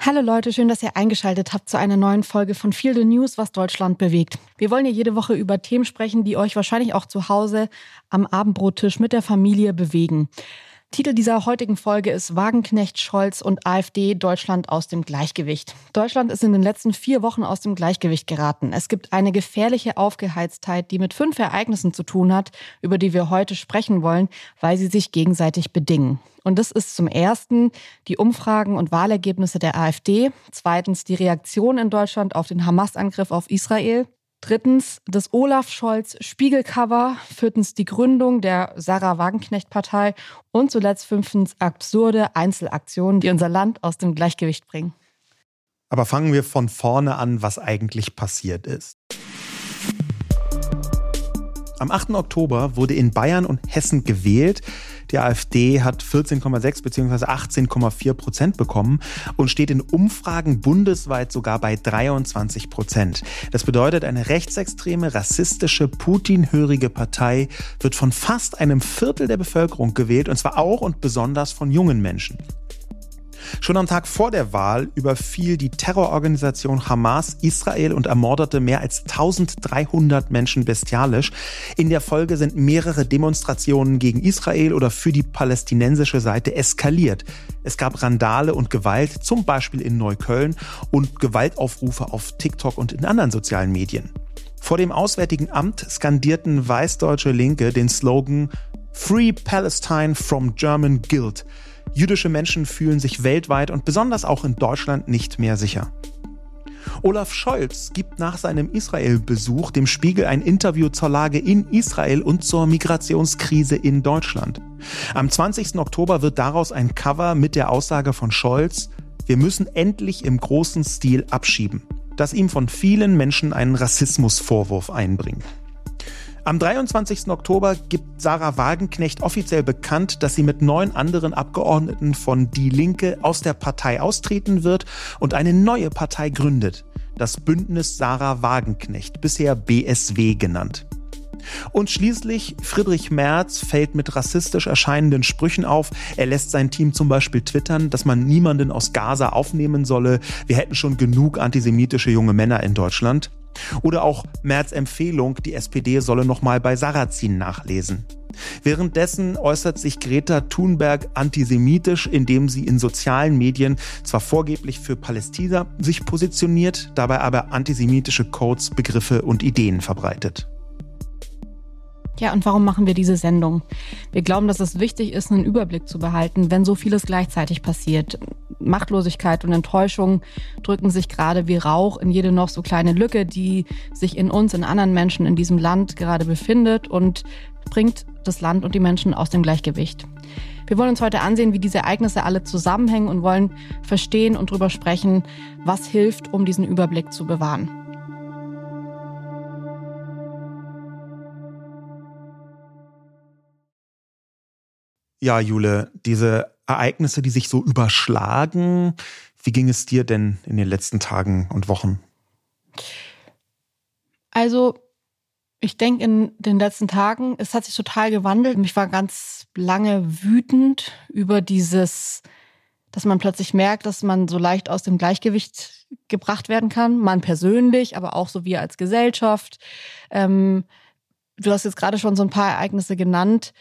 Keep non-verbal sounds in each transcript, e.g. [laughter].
Hallo Leute, schön, dass ihr eingeschaltet habt zu einer neuen Folge von Feel the News, was Deutschland bewegt. Wir wollen ja jede Woche über Themen sprechen, die euch wahrscheinlich auch zu Hause am Abendbrottisch mit der Familie bewegen. Titel dieser heutigen Folge ist Wagenknecht, Scholz und AfD Deutschland aus dem Gleichgewicht. Deutschland ist in den letzten vier Wochen aus dem Gleichgewicht geraten. Es gibt eine gefährliche Aufgeheiztheit, die mit fünf Ereignissen zu tun hat, über die wir heute sprechen wollen, weil sie sich gegenseitig bedingen. Und das ist zum ersten die Umfragen und Wahlergebnisse der AfD, zweitens die Reaktion in Deutschland auf den Hamas-Angriff auf Israel, Drittens das Olaf Scholz Spiegelcover. Viertens die Gründung der Sarah Wagenknecht Partei. Und zuletzt fünftens absurde Einzelaktionen, die unser Land aus dem Gleichgewicht bringen. Aber fangen wir von vorne an, was eigentlich passiert ist. Am 8. Oktober wurde in Bayern und Hessen gewählt. Die AfD hat 14,6 bzw. 18,4 Prozent bekommen und steht in Umfragen bundesweit sogar bei 23 Prozent. Das bedeutet, eine rechtsextreme, rassistische, Putin-hörige Partei wird von fast einem Viertel der Bevölkerung gewählt und zwar auch und besonders von jungen Menschen. Schon am Tag vor der Wahl überfiel die Terrororganisation Hamas Israel und ermordete mehr als 1300 Menschen bestialisch. In der Folge sind mehrere Demonstrationen gegen Israel oder für die palästinensische Seite eskaliert. Es gab Randale und Gewalt, zum Beispiel in Neukölln, und Gewaltaufrufe auf TikTok und in anderen sozialen Medien. Vor dem Auswärtigen Amt skandierten weißdeutsche Linke den Slogan Free Palestine from German Guilt. Jüdische Menschen fühlen sich weltweit und besonders auch in Deutschland nicht mehr sicher. Olaf Scholz gibt nach seinem Israel-Besuch dem Spiegel ein Interview zur Lage in Israel und zur Migrationskrise in Deutschland. Am 20. Oktober wird daraus ein Cover mit der Aussage von Scholz, wir müssen endlich im großen Stil abschieben, das ihm von vielen Menschen einen Rassismusvorwurf einbringt. Am 23. Oktober gibt Sarah Wagenknecht offiziell bekannt, dass sie mit neun anderen Abgeordneten von Die Linke aus der Partei austreten wird und eine neue Partei gründet. Das Bündnis Sarah Wagenknecht, bisher BSW genannt. Und schließlich Friedrich Merz fällt mit rassistisch erscheinenden Sprüchen auf. Er lässt sein Team zum Beispiel twittern, dass man niemanden aus Gaza aufnehmen solle. Wir hätten schon genug antisemitische junge Männer in Deutschland. Oder auch Merz Empfehlung, die SPD solle nochmal bei Sarrazin nachlesen. Währenddessen äußert sich Greta Thunberg antisemitisch, indem sie in sozialen Medien zwar vorgeblich für Palästina sich positioniert, dabei aber antisemitische Codes, Begriffe und Ideen verbreitet. Ja, und warum machen wir diese Sendung? Wir glauben, dass es wichtig ist, einen Überblick zu behalten, wenn so vieles gleichzeitig passiert. Machtlosigkeit und Enttäuschung drücken sich gerade wie Rauch in jede noch so kleine Lücke, die sich in uns, in anderen Menschen in diesem Land gerade befindet und bringt das Land und die Menschen aus dem Gleichgewicht. Wir wollen uns heute ansehen, wie diese Ereignisse alle zusammenhängen und wollen verstehen und darüber sprechen, was hilft, um diesen Überblick zu bewahren. Ja, Jule, diese Ereignisse, die sich so überschlagen, wie ging es dir denn in den letzten Tagen und Wochen? Also, ich denke, in den letzten Tagen, es hat sich total gewandelt. Ich war ganz lange wütend über dieses, dass man plötzlich merkt, dass man so leicht aus dem Gleichgewicht gebracht werden kann. Man persönlich, aber auch so wir als Gesellschaft. Ähm, du hast jetzt gerade schon so ein paar Ereignisse genannt.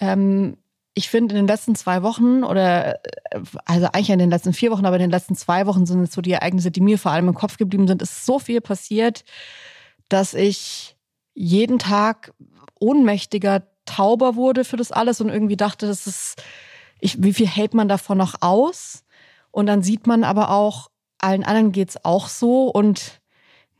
Ähm, ich finde, in den letzten zwei Wochen oder also eigentlich in den letzten vier Wochen, aber in den letzten zwei Wochen sind es so die Ereignisse, die mir vor allem im Kopf geblieben sind, ist so viel passiert, dass ich jeden Tag ohnmächtiger, tauber wurde für das alles und irgendwie dachte, das ist, ich, wie viel hält man davon noch aus? Und dann sieht man aber auch, allen anderen geht's auch so und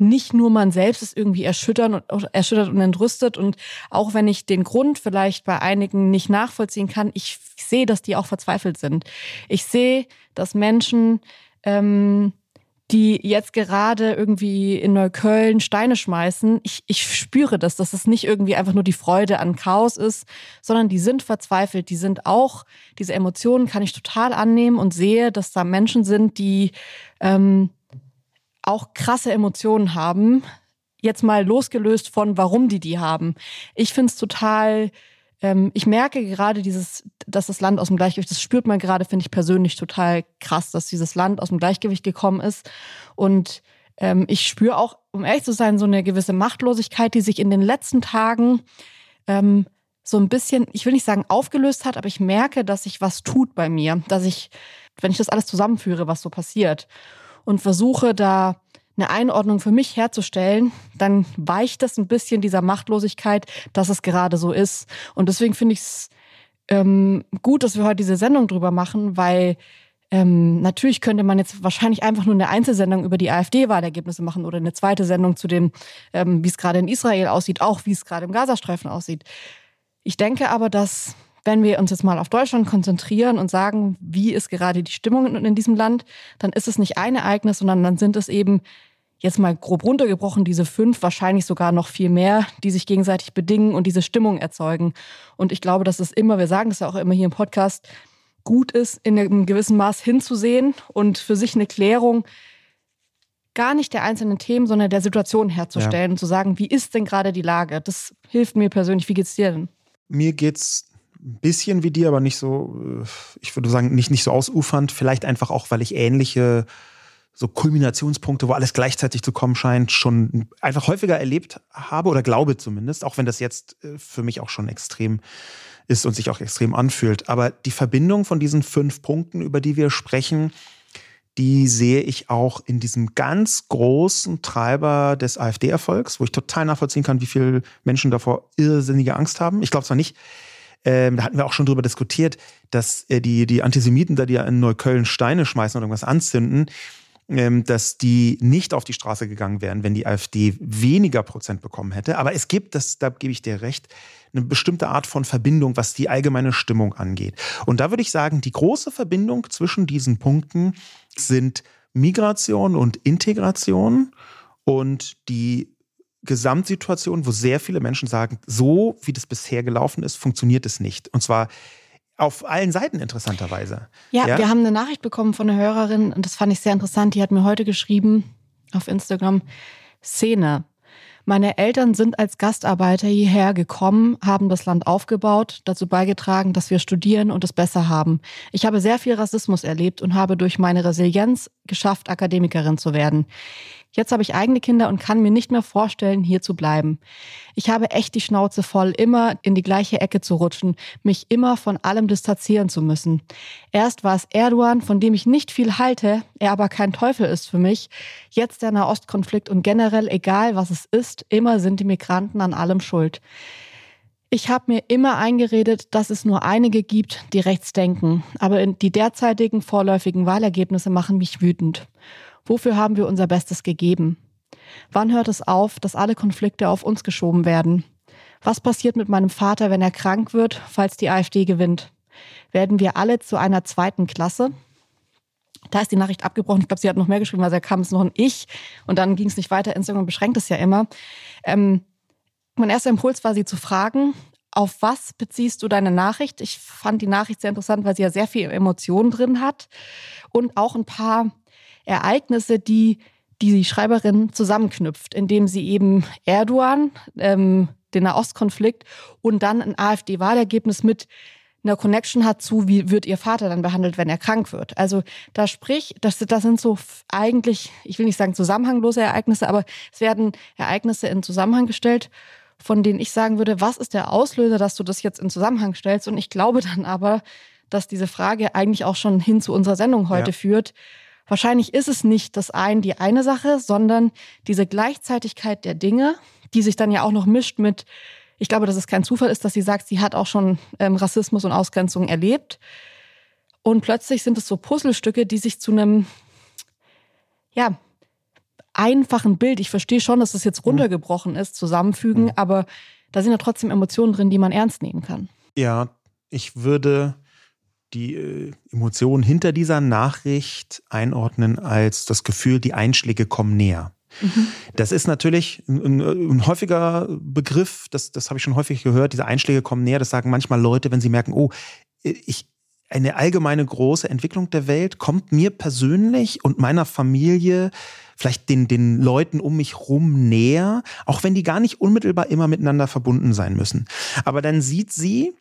nicht nur man selbst ist irgendwie erschüttert und, erschüttert und entrüstet. Und auch wenn ich den Grund vielleicht bei einigen nicht nachvollziehen kann, ich sehe, dass die auch verzweifelt sind. Ich sehe, dass Menschen, ähm, die jetzt gerade irgendwie in Neukölln Steine schmeißen, ich, ich spüre das, dass es nicht irgendwie einfach nur die Freude an Chaos ist, sondern die sind verzweifelt, die sind auch, diese Emotionen kann ich total annehmen und sehe, dass da Menschen sind, die ähm, auch krasse Emotionen haben. Jetzt mal losgelöst von, warum die die haben. Ich finde es total ähm, ich merke gerade dieses, dass das Land aus dem Gleichgewicht, das spürt man gerade, finde ich persönlich total krass, dass dieses Land aus dem Gleichgewicht gekommen ist. Und ähm, ich spüre auch, um ehrlich zu sein, so eine gewisse Machtlosigkeit, die sich in den letzten Tagen ähm, so ein bisschen, ich will nicht sagen aufgelöst hat, aber ich merke, dass sich was tut bei mir, dass ich, wenn ich das alles zusammenführe, was so passiert und versuche da eine Einordnung für mich herzustellen, dann weicht das ein bisschen dieser Machtlosigkeit, dass es gerade so ist. Und deswegen finde ich es ähm, gut, dass wir heute diese Sendung drüber machen, weil ähm, natürlich könnte man jetzt wahrscheinlich einfach nur eine Einzelsendung über die AfD-Wahlergebnisse machen oder eine zweite Sendung zu dem, ähm, wie es gerade in Israel aussieht, auch wie es gerade im Gazastreifen aussieht. Ich denke aber, dass wenn wir uns jetzt mal auf Deutschland konzentrieren und sagen, wie ist gerade die Stimmung in, in diesem Land, dann ist es nicht ein Ereignis, sondern dann sind es eben jetzt mal grob runtergebrochen, diese fünf, wahrscheinlich sogar noch viel mehr, die sich gegenseitig bedingen und diese Stimmung erzeugen. Und ich glaube, dass es immer, wir sagen das ja auch immer hier im Podcast, gut ist, in einem gewissen Maß hinzusehen und für sich eine Klärung gar nicht der einzelnen Themen, sondern der Situation herzustellen ja. und zu sagen, wie ist denn gerade die Lage? Das hilft mir persönlich. Wie geht's dir denn? Mir geht's ein bisschen wie dir, aber nicht so, äh, ich würde sagen, nicht, nicht so ausufernd. Vielleicht einfach auch, weil ich ähnliche so Kulminationspunkte, wo alles gleichzeitig zu kommen scheint, schon einfach häufiger erlebt habe oder glaube zumindest, auch wenn das jetzt äh, für mich auch schon extrem ist und sich auch extrem anfühlt. Aber die Verbindung von diesen fünf Punkten, über die wir sprechen, die sehe ich auch in diesem ganz großen Treiber des AfD-Erfolgs, wo ich total nachvollziehen kann, wie viele Menschen davor irrsinnige Angst haben. Ich glaube zwar nicht, ähm, da hatten wir auch schon drüber diskutiert, dass äh, die, die Antisemiten da, die ja in Neukölln Steine schmeißen oder irgendwas anzünden, ähm, dass die nicht auf die Straße gegangen wären, wenn die AfD weniger Prozent bekommen hätte. Aber es gibt, das, da gebe ich dir recht, eine bestimmte Art von Verbindung, was die allgemeine Stimmung angeht. Und da würde ich sagen, die große Verbindung zwischen diesen Punkten sind Migration und Integration und die Gesamtsituation, wo sehr viele Menschen sagen, so wie das bisher gelaufen ist, funktioniert es nicht. Und zwar auf allen Seiten interessanterweise. Ja, ja, wir haben eine Nachricht bekommen von einer Hörerin und das fand ich sehr interessant. Die hat mir heute geschrieben auf Instagram, Szene. Meine Eltern sind als Gastarbeiter hierher gekommen, haben das Land aufgebaut, dazu beigetragen, dass wir studieren und es besser haben. Ich habe sehr viel Rassismus erlebt und habe durch meine Resilienz geschafft, Akademikerin zu werden. Jetzt habe ich eigene Kinder und kann mir nicht mehr vorstellen, hier zu bleiben. Ich habe echt die Schnauze voll, immer in die gleiche Ecke zu rutschen, mich immer von allem distanzieren zu müssen. Erst war es Erdogan, von dem ich nicht viel halte, er aber kein Teufel ist für mich. Jetzt der Nahostkonflikt und generell, egal was es ist, immer sind die Migranten an allem schuld. Ich habe mir immer eingeredet, dass es nur einige gibt, die rechts denken. Aber die derzeitigen vorläufigen Wahlergebnisse machen mich wütend. Wofür haben wir unser Bestes gegeben? Wann hört es auf, dass alle Konflikte auf uns geschoben werden? Was passiert mit meinem Vater, wenn er krank wird, falls die AfD gewinnt? Werden wir alle zu einer zweiten Klasse? Da ist die Nachricht abgebrochen. Ich glaube, sie hat noch mehr geschrieben, weil da kam es noch ein Ich und dann ging es nicht weiter. Instagram beschränkt es ja immer. Ähm, mein erster Impuls war, sie zu fragen, auf was beziehst du deine Nachricht? Ich fand die Nachricht sehr interessant, weil sie ja sehr viel Emotionen drin hat und auch ein paar Ereignisse, die die Schreiberin zusammenknüpft, indem sie eben Erdogan, ähm, den Nahostkonflikt und dann ein AfD-Wahlergebnis mit einer Connection hat zu, wie wird ihr Vater dann behandelt, wenn er krank wird. Also da sprich, das, das sind so eigentlich, ich will nicht sagen zusammenhanglose Ereignisse, aber es werden Ereignisse in Zusammenhang gestellt, von denen ich sagen würde, was ist der Auslöser, dass du das jetzt in Zusammenhang stellst? Und ich glaube dann aber, dass diese Frage eigentlich auch schon hin zu unserer Sendung heute ja. führt. Wahrscheinlich ist es nicht das ein, die eine Sache, sondern diese Gleichzeitigkeit der Dinge, die sich dann ja auch noch mischt mit, ich glaube, dass es kein Zufall ist, dass sie sagt, sie hat auch schon ähm, Rassismus und Ausgrenzung erlebt. Und plötzlich sind es so Puzzlestücke, die sich zu einem, ja, einfachen Bild, ich verstehe schon, dass es jetzt mhm. runtergebrochen ist, zusammenfügen, mhm. aber da sind ja trotzdem Emotionen drin, die man ernst nehmen kann. Ja, ich würde die äh, Emotionen hinter dieser Nachricht einordnen als das Gefühl, die Einschläge kommen näher. Mhm. Das ist natürlich ein, ein, häufiger Begriff, das, das habe ich schon häufig gehört, diese Einschläge kommen näher, das sagen manchmal Leute, wenn sie merken, oh, ich, eine allgemeine große Entwicklung der Welt kommt mir persönlich und meiner Familie vielleicht den, den Leuten um mich rum näher, auch wenn die gar nicht unmittelbar immer miteinander verbunden sein müssen. Aber dann sieht sie,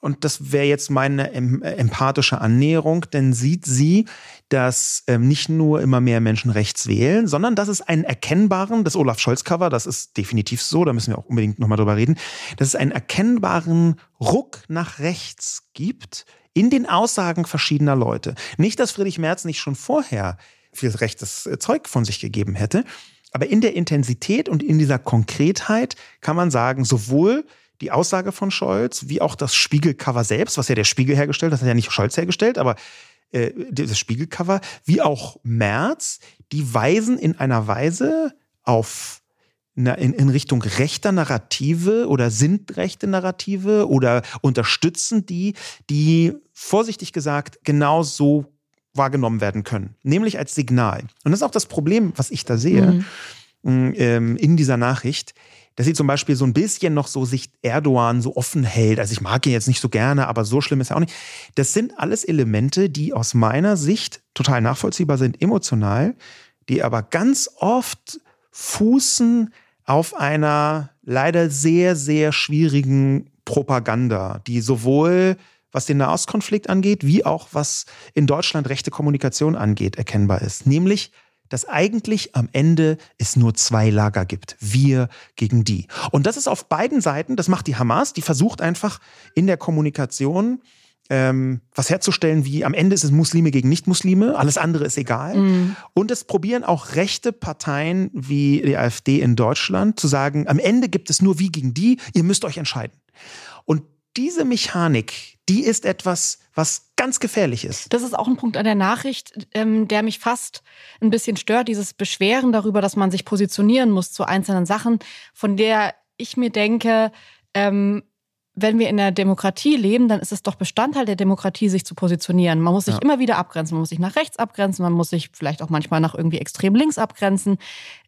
und das wäre jetzt meine empathische Annäherung, denn sieht sie, dass ähm, nicht nur immer mehr Menschen rechts wählen, sondern dass es einen erkennbaren, das Olaf Scholz-Cover, das ist definitiv so, da müssen wir auch unbedingt nochmal drüber reden, dass es einen erkennbaren Ruck nach rechts gibt in den Aussagen verschiedener Leute. Nicht, dass Friedrich Merz nicht schon vorher viel rechtes äh, Zeug von sich gegeben hätte, aber in der Intensität und in dieser Konkretheit kann man sagen, sowohl die Aussage von Scholz, wie auch das Spiegelcover selbst, was ja der Spiegel hergestellt hat, hat ja nicht Scholz hergestellt, aber äh, das Spiegelcover, wie auch Merz, die weisen in einer Weise auf in, in Richtung rechter Narrative oder sind rechte Narrative oder unterstützen die, die vorsichtig gesagt genau so wahrgenommen werden können, nämlich als Signal. Und das ist auch das Problem, was ich da sehe mhm. ähm, in dieser Nachricht dass sie zum Beispiel so ein bisschen noch so sich Erdogan so offen hält. Also ich mag ihn jetzt nicht so gerne, aber so schlimm ist er auch nicht. Das sind alles Elemente, die aus meiner Sicht total nachvollziehbar sind, emotional, die aber ganz oft fußen auf einer leider sehr, sehr schwierigen Propaganda, die sowohl was den Nahostkonflikt angeht, wie auch was in Deutschland rechte Kommunikation angeht, erkennbar ist. Nämlich dass eigentlich am Ende es nur zwei Lager gibt. Wir gegen die. Und das ist auf beiden Seiten, das macht die Hamas, die versucht einfach in der Kommunikation ähm, was herzustellen, wie am Ende ist es Muslime gegen Nicht-Muslime, alles andere ist egal. Mhm. Und es probieren auch rechte Parteien wie die AfD in Deutschland zu sagen, am Ende gibt es nur wie gegen die, ihr müsst euch entscheiden. Und diese Mechanik, die ist etwas, was ganz gefährlich ist. Das ist auch ein Punkt an der Nachricht, ähm, der mich fast ein bisschen stört, dieses Beschweren darüber, dass man sich positionieren muss zu einzelnen Sachen, von der ich mir denke, ähm, wenn wir in der Demokratie leben, dann ist es doch Bestandteil der Demokratie, sich zu positionieren. Man muss sich ja. immer wieder abgrenzen. Man muss sich nach rechts abgrenzen. Man muss sich vielleicht auch manchmal nach irgendwie extrem links abgrenzen.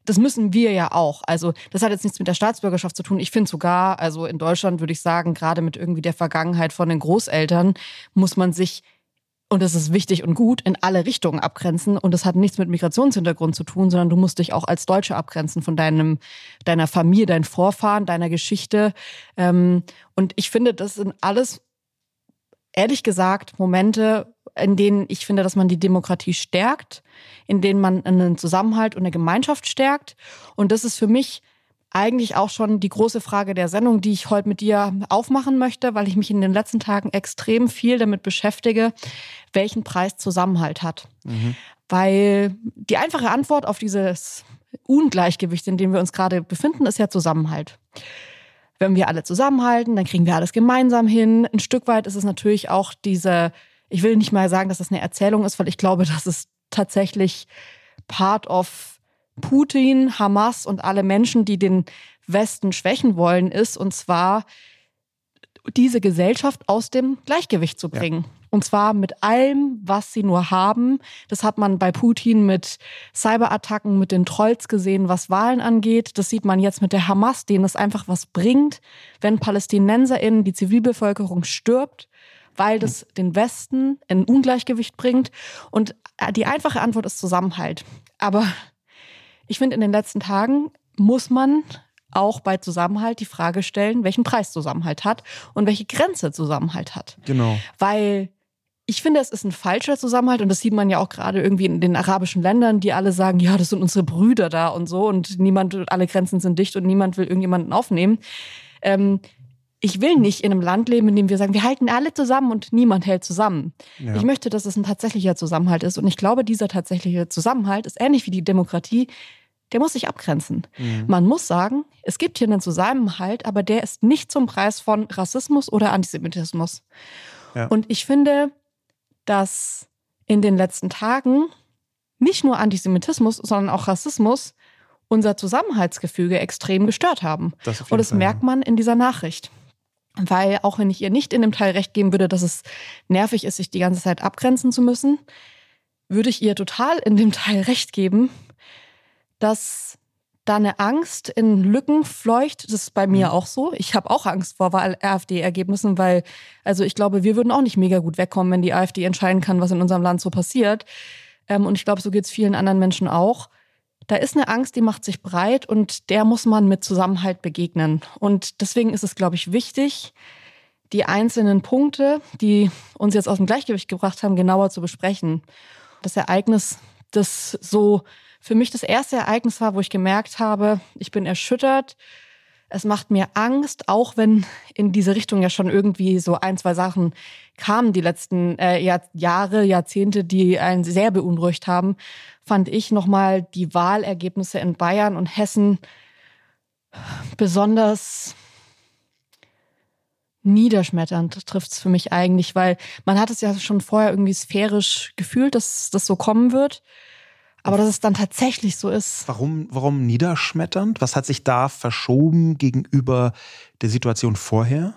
Das müssen wir ja auch. Also, das hat jetzt nichts mit der Staatsbürgerschaft zu tun. Ich finde sogar, also in Deutschland würde ich sagen, gerade mit irgendwie der Vergangenheit von den Großeltern muss man sich und das ist wichtig und gut, in alle Richtungen abgrenzen. Und das hat nichts mit Migrationshintergrund zu tun, sondern du musst dich auch als Deutsche abgrenzen von deinem, deiner Familie, deinen Vorfahren, deiner Geschichte. Ähm, und ich finde, das sind alles, ehrlich gesagt, Momente, in denen ich finde, dass man die Demokratie stärkt, in denen man einen Zusammenhalt und eine Gemeinschaft stärkt. Und das ist für mich eigentlich auch schon die große Frage der Sendung, die ich heute mit dir aufmachen möchte, weil ich mich in den letzten Tagen extrem viel damit beschäftige, welchen Preis Zusammenhalt hat. Mhm. Weil die einfache Antwort auf dieses Ungleichgewicht, in dem wir uns gerade befinden, ist ja Zusammenhalt. Wenn wir alle zusammenhalten, dann kriegen wir alles gemeinsam hin. Ein Stück weit ist es natürlich auch diese, ich will nicht mal sagen, dass das eine Erzählung ist, weil ich glaube, [laughs] das ist tatsächlich part of Putin, Hamas und alle Menschen, die den Westen schwächen wollen, ist, und zwar diese Gesellschaft aus dem Gleichgewicht zu bringen. Ja. Und zwar mit allem, was sie nur haben. Das hat man bei Putin mit Cyberattacken, mit den Trolls gesehen, was Wahlen angeht. Das sieht man jetzt mit der Hamas, denen es einfach was bringt, wenn PalästinenserInnen, die Zivilbevölkerung stirbt, weil das den Westen in Ungleichgewicht bringt. Und die einfache Antwort ist Zusammenhalt. Aber ich finde, in den letzten Tagen muss man auch bei Zusammenhalt die Frage stellen, welchen Preis Zusammenhalt hat und welche Grenze Zusammenhalt hat. Genau. Weil ich finde, es ist ein falscher Zusammenhalt und das sieht man ja auch gerade irgendwie in den arabischen Ländern, die alle sagen, ja, das sind unsere Brüder da und so und niemand, alle Grenzen sind dicht und niemand will irgendjemanden aufnehmen. Ähm, ich will nicht in einem Land leben, in dem wir sagen, wir halten alle zusammen und niemand hält zusammen. Ja. Ich möchte, dass es ein tatsächlicher Zusammenhalt ist. Und ich glaube, dieser tatsächliche Zusammenhalt ist ähnlich wie die Demokratie. Der muss sich abgrenzen. Mhm. Man muss sagen, es gibt hier einen Zusammenhalt, aber der ist nicht zum Preis von Rassismus oder Antisemitismus. Ja. Und ich finde, dass in den letzten Tagen nicht nur Antisemitismus, sondern auch Rassismus unser Zusammenhaltsgefüge extrem gestört haben. Das und das Fall, merkt man in dieser Nachricht. Weil auch wenn ich ihr nicht in dem Teil recht geben würde, dass es nervig ist, sich die ganze Zeit abgrenzen zu müssen, würde ich ihr total in dem Teil recht geben, dass da eine Angst in Lücken fleucht. Das ist bei mir mhm. auch so. Ich habe auch Angst vor AfD-Ergebnissen, weil, also ich glaube, wir würden auch nicht mega gut wegkommen, wenn die AfD entscheiden kann, was in unserem Land so passiert. Ähm, und ich glaube, so geht es vielen anderen Menschen auch da ist eine Angst, die macht sich breit und der muss man mit Zusammenhalt begegnen. Und deswegen ist es, glaube ich, wichtig, die einzelnen Punkte, die uns jetzt aus dem Gleichgewicht gebracht haben, genauer zu besprechen. Das Ereignis, das so für mich das erste Ereignis war, wo ich gemerkt habe, ich bin erschüttert. Es macht mir Angst, auch wenn in diese Richtung ja schon irgendwie so ein, zwei Sachen kamen die letzten äh, Jahr, Jahre, Jahrzehnte, die einen sehr beunruhigt haben, fand ich nochmal die Wahlergebnisse in Bayern und Hessen besonders niederschmetternd trifft es für mich eigentlich, weil man hat es ja schon vorher irgendwie sphärisch gefühlt, dass das so kommen wird. Aber dass es dann tatsächlich so ist. Warum, warum niederschmetternd? Was hat sich da verschoben gegenüber der Situation vorher?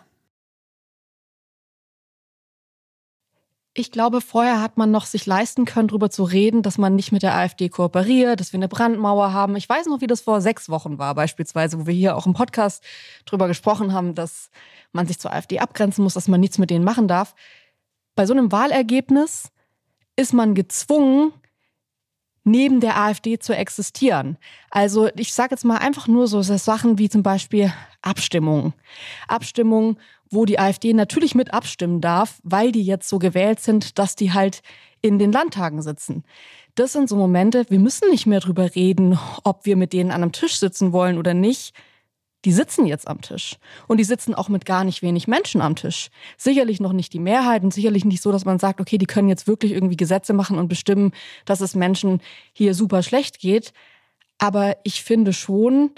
Ich glaube, vorher hat man noch sich leisten können, darüber zu reden, dass man nicht mit der AfD kooperiert, dass wir eine Brandmauer haben. Ich weiß noch, wie das vor sechs Wochen war, beispielsweise, wo wir hier auch im Podcast drüber gesprochen haben, dass man sich zur AfD abgrenzen muss, dass man nichts mit denen machen darf. Bei so einem Wahlergebnis ist man gezwungen, neben der AfD zu existieren. Also ich sage jetzt mal einfach nur so Sachen wie zum Beispiel Abstimmungen. Abstimmungen, wo die AfD natürlich mit abstimmen darf, weil die jetzt so gewählt sind, dass die halt in den Landtagen sitzen. Das sind so Momente, wir müssen nicht mehr drüber reden, ob wir mit denen an einem Tisch sitzen wollen oder nicht die sitzen jetzt am Tisch. Und die sitzen auch mit gar nicht wenig Menschen am Tisch. Sicherlich noch nicht die Mehrheit und sicherlich nicht so, dass man sagt, okay, die können jetzt wirklich irgendwie Gesetze machen und bestimmen, dass es Menschen hier super schlecht geht. Aber ich finde schon,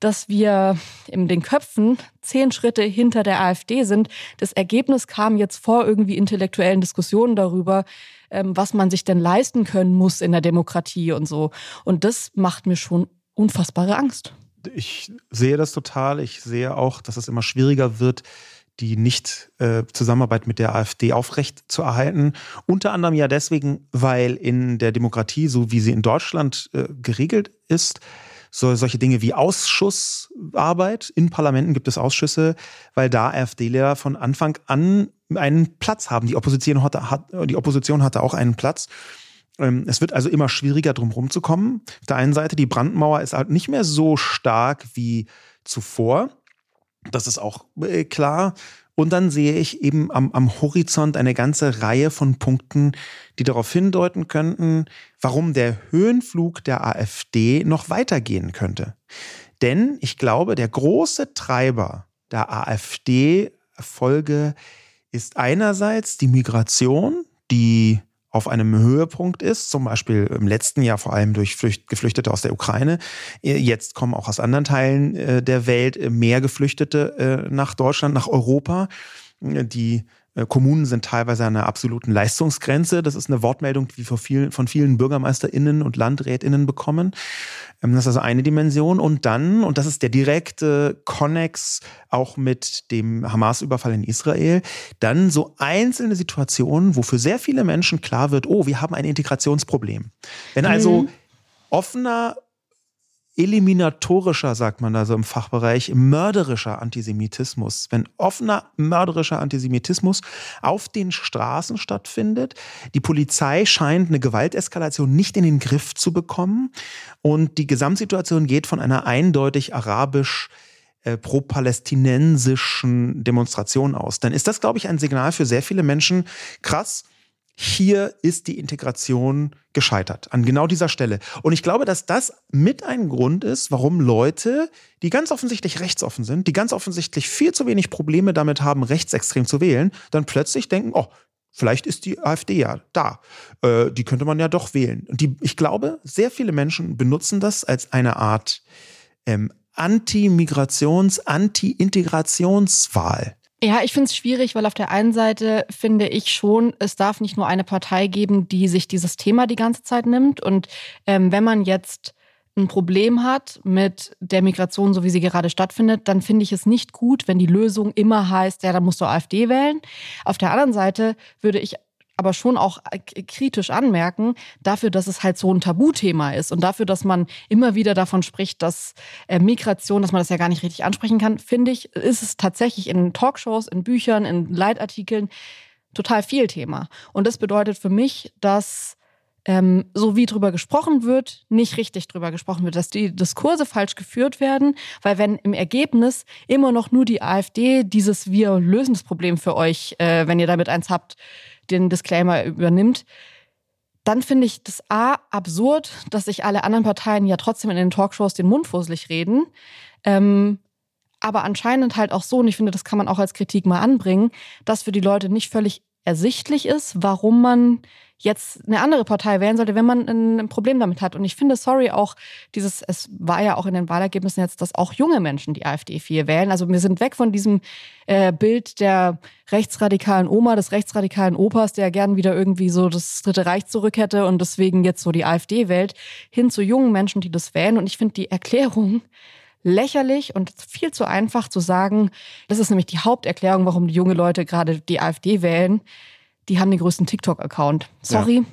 dass wir in den Köpfen zehn Schritte hinter der AfD sind. Das Ergebnis kam jetzt vor irgendwie intellektuellen Diskussionen darüber, ähm, was man sich denn leisten können muss in der Demokratie und so. Und das macht mir schon unfassbare Angst ich sehe das total. Ich sehe auch, dass es immer schwieriger wird, die Nicht-Zusammenarbeit mit der AfD aufrecht zu erhalten. Unter anderem ja deswegen, weil in der Demokratie, so wie sie in Deutschland äh, geregelt ist, so, solche Dinge wie Ausschussarbeit, in Parlamenten gibt es Ausschüsse, weil da AfDler von Anfang an einen Platz haben. Die Opposition hatte, hat, die Opposition hatte auch einen Platz. Ähm, es wird also immer schwieriger, drum rumzukommen. Auf der einen Seite, die Brandmauer ist halt nicht mehr so stark wie zuvor. Das ist auch äh, klar. Und dann sehe ich eben am, am Horizont eine ganze Reihe von Punkten, die darauf hindeuten könnten, warum der Höhenflug der AfD noch weitergehen könnte. Denn ich glaube, der große Treiber der AfD-Erfolge ist einerseits die Migration, die auf einem Höhepunkt ist, zum Beispiel im letzten Jahr vor allem durch Geflüchtete aus der Ukraine. Äh, jetzt kommen auch aus anderen Teilen äh, der Welt äh, mehr Geflüchtete nach Deutschland, nach Europa. Die Kommunen sind teilweise an einer absoluten Leistungsgrenze. Das ist eine Wortmeldung, die wir von vielen, von vielen BürgermeisterInnen und LandrätInnen bekommen. Ähm, das ist also eine Dimension. Und dann, und das ist der direkte Konnex auch mit dem Hamas-Überfall in Israel, dann so einzelne Situationen, wo für sehr viele Menschen klar wird, oh, wir haben ein Integrationsproblem. Wenn also mhm. offener eliminatorischer, sagt man da so im Fachbereich, mörderischer Antisemitismus, wenn offener mörderischer Antisemitismus auf den Straßen stattfindet, die Polizei scheint eine Gewalteskalation nicht in den Griff zu bekommen und die Gesamtsituation geht von einer eindeutig arabisch äh, pro-palästinensischen Demonstration aus, dann ist das, glaube ich, ein Signal für sehr viele Menschen, krass, hier ist die Integration gescheitert, an genau dieser Stelle. Und ich glaube, dass das mit ein Grund ist, warum Leute, die ganz offensichtlich rechtsoffen sind, die ganz offensichtlich viel zu wenig Probleme damit haben, rechtsextrem zu wählen, dann plötzlich denken, oh, vielleicht ist die AfD ja da. Äh, die könnte man ja doch wählen. Und die, ich glaube, sehr viele Menschen benutzen das als eine Art ähm, Anti-Migrations-, Anti-Integrationswahl. Ja, ich finde es schwierig, weil auf der einen Seite finde ich schon, es darf nicht nur eine Partei geben, die sich dieses Thema die ganze Zeit nimmt. Und ähm, wenn man jetzt ein Problem hat mit der Migration, so wie sie gerade stattfindet, dann finde ich es nicht gut, wenn die Lösung immer heißt, ja, dann musst du AfD wählen. Auf der anderen Seite würde ich aber schon auch äh, kritisch anmerken, dafür, dass es halt so ein Tabuthema ist und dafür, dass man immer wieder davon spricht, dass äh, Migration, dass man das ja gar nicht richtig ansprechen kann, finde ich, ist es tatsächlich in Talkshows, in Büchern, in Leitartikeln total viel Thema. Und das bedeutet für mich, dass ähm, so wie drüber gesprochen wird, nicht richtig drüber gesprochen wird, dass die Diskurse falsch geführt werden, weil wenn im Ergebnis immer noch nur die AfD dieses Wir lösen das Problem für euch, äh, wenn ihr damit eins habt, den Disclaimer übernimmt, dann finde ich das A absurd, dass sich alle anderen Parteien ja trotzdem in den Talkshows den Mund fusselig reden. Ähm, aber anscheinend halt auch so, und ich finde, das kann man auch als Kritik mal anbringen, dass für die Leute nicht völlig ersichtlich ist, warum man jetzt eine andere Partei wählen sollte, wenn man ein Problem damit hat. Und ich finde, sorry, auch dieses, es war ja auch in den Wahlergebnissen jetzt, dass auch junge Menschen die AfD viel wählen. Also wir sind weg von diesem äh, Bild der rechtsradikalen Oma, des rechtsradikalen Opas, der gern wieder irgendwie so das Dritte Reich zurück hätte und deswegen jetzt so die AfD wählt, hin zu jungen Menschen, die das wählen. Und ich finde die Erklärung, lächerlich und viel zu einfach zu sagen, das ist nämlich die Haupterklärung, warum die junge Leute gerade die AfD wählen die haben den größten TikTok-Account. Sorry. Ja.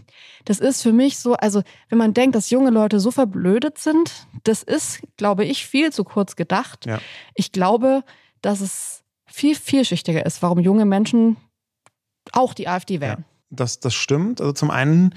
Das ist für mich so, also wenn man denkt, dass junge Leute so verblödet sind, das ist, glaube ich, viel zu kurz gedacht. Ja. Ich glaube, dass es viel vielschichtiger ist, warum junge Menschen auch die AfD wählen. Ja, das, das stimmt. Also zum einen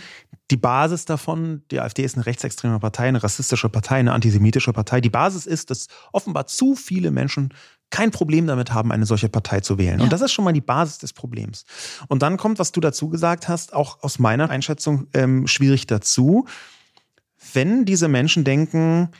die Basis davon, die AfD ist eine rechtsextreme Partei, eine rassistische Partei, eine antisemitische Partei. Die Basis ist, dass offenbar zu viele Menschen kein Problem damit haben, eine solche Partei zu wählen. Ja. Und das ist schon mal die Basis des Problems. Und dann kommt, was du dazu gesagt hast, auch aus meiner Einschätzung ähm, schwierig dazu. Wenn diese Menschen denken,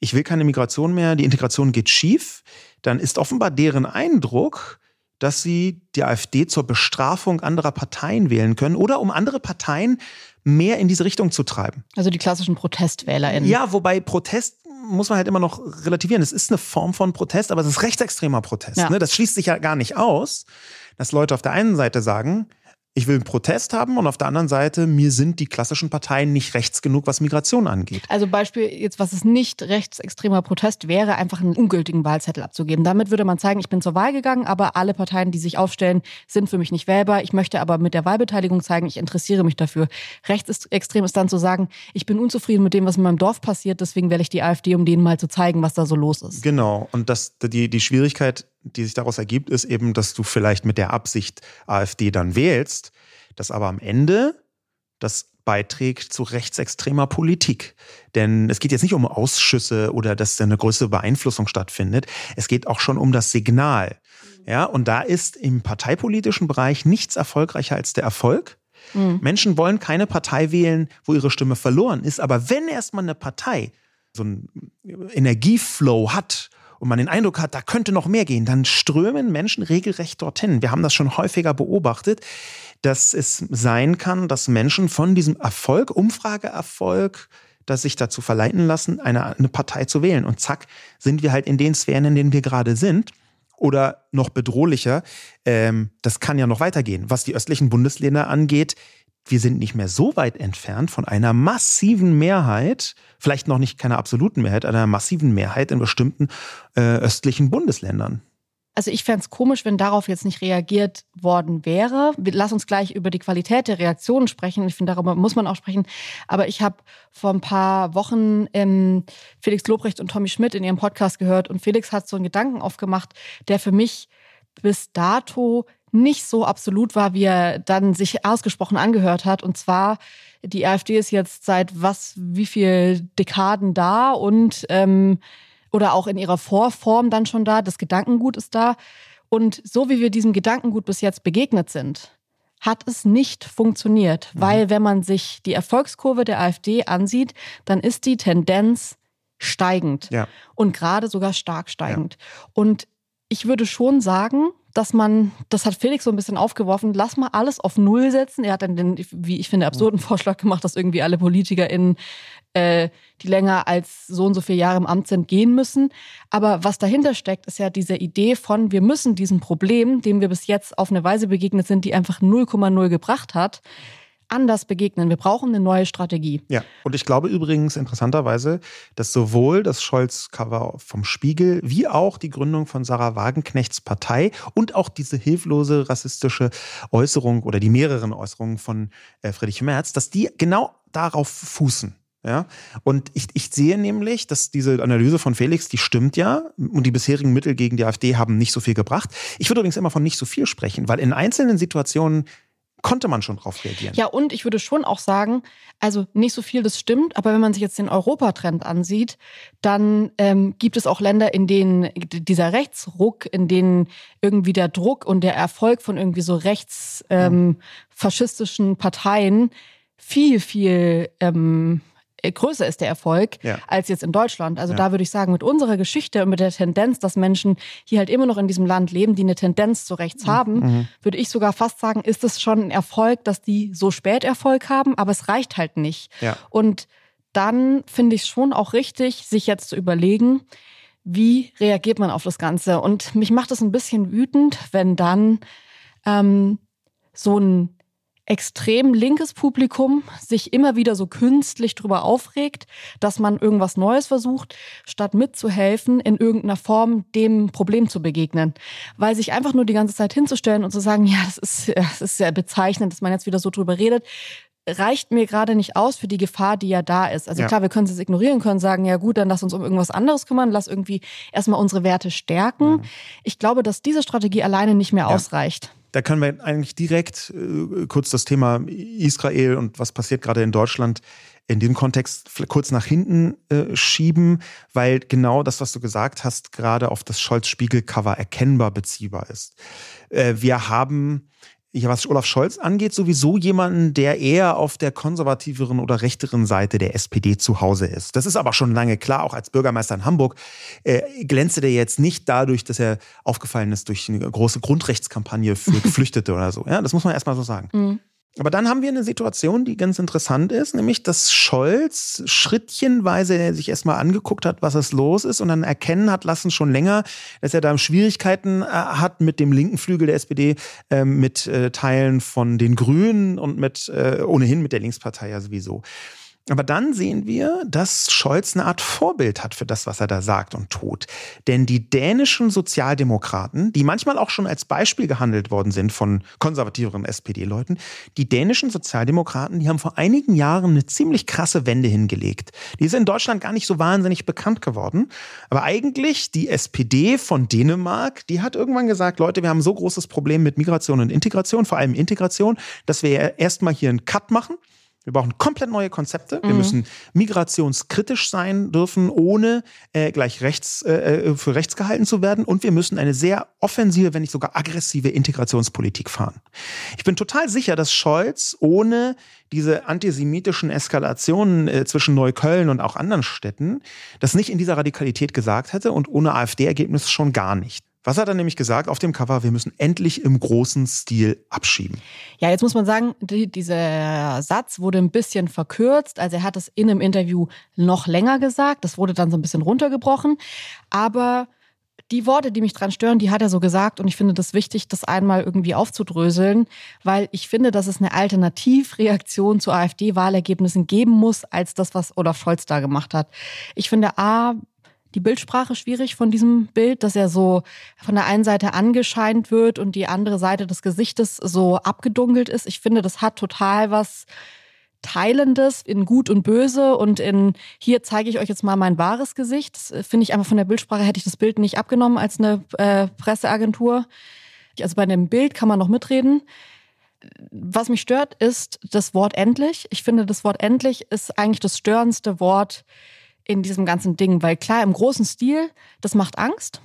ich will keine Migration mehr, die Integration geht schief, dann ist offenbar deren Eindruck, dass sie die AfD zur Bestrafung anderer Parteien wählen können oder um andere Parteien mehr in diese Richtung zu treiben. Also die klassischen ProtestwählerInnen. Ja, wobei Protest muss man halt immer noch relativieren. Es ist eine Form von Protest, aber es ist rechtsextremer Protest. Ja. Ne? Das schließt sich ja gar nicht aus, dass Leute auf der einen Seite sagen, ich will einen Protest haben und auf der anderen Seite, mir sind die klassischen Parteien nicht rechts genug, was Migration angeht. Also Beispiel jetzt, was es nicht rechtsextremer Protest wäre, einfach einen ungültigen Wahlzettel abzugeben. Damit würde man zeigen, ich bin zur Wahl gegangen, aber alle Parteien, die sich aufstellen, sind für mich nicht wählbar. Ich möchte aber mit der Wahlbeteiligung zeigen, ich interessiere mich dafür. Rechtsextrem ist dann zu sagen, ich bin unzufrieden mit dem, was in meinem Dorf passiert, deswegen wähle ich die AfD, um denen mal zu zeigen, was da so los ist. Genau. Und das, die, die Schwierigkeit die sich daraus ergibt, ist eben, dass du vielleicht mit der Absicht AfD dann wählst, dass aber am Ende das beiträgt zu rechtsextremer Politik. Denn es geht jetzt nicht um Ausschüsse oder dass eine größere Beeinflussung stattfindet. Es geht auch schon um das Signal. Ja, und da ist im parteipolitischen Bereich nichts erfolgreicher als der Erfolg. Mhm. Menschen wollen keine Partei wählen, wo ihre Stimme verloren ist. Aber wenn erstmal eine Partei so einen Energieflow hat und man den Eindruck hat, da könnte noch mehr gehen, dann strömen Menschen regelrecht dorthin. Wir haben das schon häufiger beobachtet, dass es sein kann, dass Menschen von diesem Erfolg, Umfrageerfolg, dass sich dazu verleiten lassen, eine, eine Partei zu wählen. Und zack, sind wir halt in den Sphären, in denen wir gerade sind. Oder noch bedrohlicher, ähm, das kann ja noch weitergehen. Was die östlichen Bundesländer angeht, wir sind nicht mehr so weit entfernt von einer massiven Mehrheit, vielleicht noch nicht keiner absoluten Mehrheit, einer massiven Mehrheit in bestimmten äh, östlichen Bundesländern. Also ich fände es komisch, wenn darauf jetzt nicht reagiert worden wäre. Lass uns gleich über die Qualität der Reaktionen sprechen. Ich finde, darüber muss man auch sprechen. Aber ich habe vor ein paar Wochen ähm, Felix Lobrecht und Tommy Schmidt in ihrem Podcast gehört und Felix hat so einen Gedanken aufgemacht, der für mich bis dato nicht so absolut war, wie er dann sich ausgesprochen angehört hat. Und zwar, die AfD ist jetzt seit was, wie viel Dekaden da und ähm, oder auch in ihrer Vorform dann schon da. Das Gedankengut ist da. Und so wie wir diesem Gedankengut bis jetzt begegnet sind, hat es nicht funktioniert. Mhm. Weil wenn man sich die Erfolgskurve der AfD ansieht, dann ist die Tendenz steigend. Ja. Und gerade sogar stark steigend. Ja. Und ich würde schon sagen, dass man, das hat Felix so ein bisschen aufgeworfen, lass mal alles auf Null setzen. Er hat dann den, wie ich finde, absurden Vorschlag gemacht, dass irgendwie alle PolitikerInnen, äh, die länger als so und so viele Jahre im Amt sind, gehen müssen. Aber was dahinter steckt, ist ja diese Idee von, wir müssen diesem Problem, dem wir bis jetzt auf eine Weise begegnet sind, die einfach 0,0 gebracht hat, anders begegnen. Wir brauchen eine neue Strategie. Ja, und ich glaube übrigens interessanterweise, dass sowohl das Scholz-Cover vom Spiegel wie auch die Gründung von Sarah Wagenknechts Partei und auch diese hilflose rassistische Äußerung oder die mehreren Äußerungen von äh, Friedrich Merz, dass die genau darauf fußen. Ja, und ich, ich sehe nämlich, dass diese Analyse von Felix, die stimmt ja, und die bisherigen Mittel gegen die AfD haben nicht so viel gebracht. Ich würde übrigens immer von nicht so viel sprechen, weil in einzelnen Situationen konnte man schon drauf reagieren. Ja, und ich würde schon auch sagen, also nicht so viel, das stimmt, aber wenn man sich jetzt den Europatrend ansieht, dann ähm, gibt es auch Länder, in denen dieser Rechtsruck, in denen irgendwie der Druck und der Erfolg von irgendwie so rechtsfaschistischen ähm, Parteien viel, viel ähm, größer ist der Erfolg ja. als jetzt in Deutschland. Also ja. da würde ich sagen, mit unserer Geschichte und mit der Tendenz, dass Menschen hier halt immer noch in diesem Land leben, die eine Tendenz zu rechts mhm. haben, mhm. würde ich sogar fast sagen, ist es schon ein Erfolg, dass die so spät Erfolg haben, aber es reicht halt nicht. Ja. Und dann finde ich es schon auch richtig, sich jetzt zu überlegen, wie reagiert man auf das Ganze? Und mich macht es ein bisschen wütend, wenn dann ähm, so ein extrem linkes Publikum sich immer wieder so künstlich drüber aufregt, dass man irgendwas Neues versucht, statt mitzuhelfen, in irgendeiner Form dem Problem zu begegnen. Weil sich einfach nur die ganze Zeit hinzustellen und zu sagen, ja, das ist, das ist sehr bezeichnend, dass man jetzt wieder so drüber redet, reicht mir gerade nicht aus für die Gefahr, die ja da ist. Also ja. klar, wir können es ignorieren, können sagen, ja gut, dann lass uns um irgendwas anderes kümmern, lass irgendwie erstmal unsere Werte stärken. Mhm. Ich glaube, dass diese Strategie alleine nicht mehr ja. ausreicht. Da können wir eigentlich direkt äh, kurz das Thema Israel und was passiert gerade in Deutschland in diesem Kontext kurz nach hinten äh, schieben, weil genau das, was du gesagt hast, gerade auf das Scholz-Spiegel-Cover erkennbar beziehbar ist. Äh, wir haben was Olaf Scholz angeht, sowieso jemanden, der eher auf der konservativeren oder rechteren Seite der SPD zu Hause ist. Das ist aber schon lange klar, auch als Bürgermeister in Hamburg äh, glänzte der jetzt nicht dadurch, dass er aufgefallen ist durch eine große Grundrechtskampagne für [laughs] Geflüchtete oder so. Ja, das muss man erstmal so sagen. Mhm. Aber dann haben wir eine Situation, die ganz interessant ist, nämlich dass Scholz schrittchenweise sich erstmal angeguckt hat, was es los ist und dann erkennen hat lassen schon länger, dass er da Schwierigkeiten äh, hat mit dem linken Flügel der SPD, äh, mit äh, Teilen von den Grünen und mit äh, ohnehin mit der Linkspartei ja sowieso. Aber dann sehen wir, dass Scholz eine Art Vorbild hat für das, was er da sagt und tut. Denn die dänischen Sozialdemokraten, die manchmal auch schon als Beispiel gehandelt worden sind von konservativeren SPD-Leuten, die dänischen Sozialdemokraten, die haben vor einigen Jahren eine ziemlich krasse Wende hingelegt. Die ist in Deutschland gar nicht so wahnsinnig bekannt geworden. Aber eigentlich die SPD von Dänemark, die hat irgendwann gesagt, Leute, wir haben so großes Problem mit Migration und Integration, vor allem Integration, dass wir erstmal hier einen Cut machen wir brauchen komplett neue Konzepte. Wir mhm. müssen migrationskritisch sein dürfen, ohne äh, gleich rechts, äh, äh, für rechts gehalten zu werden. Und wir müssen eine sehr offensive, wenn nicht sogar aggressive Integrationspolitik fahren. Ich bin total sicher, dass Scholz ohne diese antisemitischen Eskalationen äh, zwischen Neukölln und auch anderen Städten das nicht in dieser Radikalität gesagt hätte und ohne AfD-Ergebnis schon gar nicht. Was hat er nämlich gesagt auf dem Cover? Wir müssen endlich im großen Stil abschieben. Ja, jetzt muss man sagen, die, dieser Satz wurde ein bisschen verkürzt. Also er hat es in einem Interview noch länger gesagt. Das wurde dann so ein bisschen runtergebrochen. Aber die Worte, die mich dran stören, die hat er so gesagt. Und ich finde das wichtig, das einmal irgendwie aufzudröseln, weil ich finde, dass es eine Alternativreaktion zu AfD-Wahlergebnissen geben muss, als das, was Olaf Scholz da gemacht hat. Ich finde, A, die Bildsprache schwierig von diesem Bild, dass er so von der einen Seite angescheint wird und die andere Seite des Gesichtes so abgedunkelt ist. Ich finde, das hat total was Teilendes in Gut und Böse und in hier zeige ich euch jetzt mal mein wahres Gesicht. Das finde ich einfach von der Bildsprache hätte ich das Bild nicht abgenommen als eine äh, Presseagentur. Also bei dem Bild kann man noch mitreden. Was mich stört, ist das Wort endlich. Ich finde, das Wort endlich ist eigentlich das störendste Wort in diesem ganzen Ding, weil klar, im großen Stil, das macht Angst,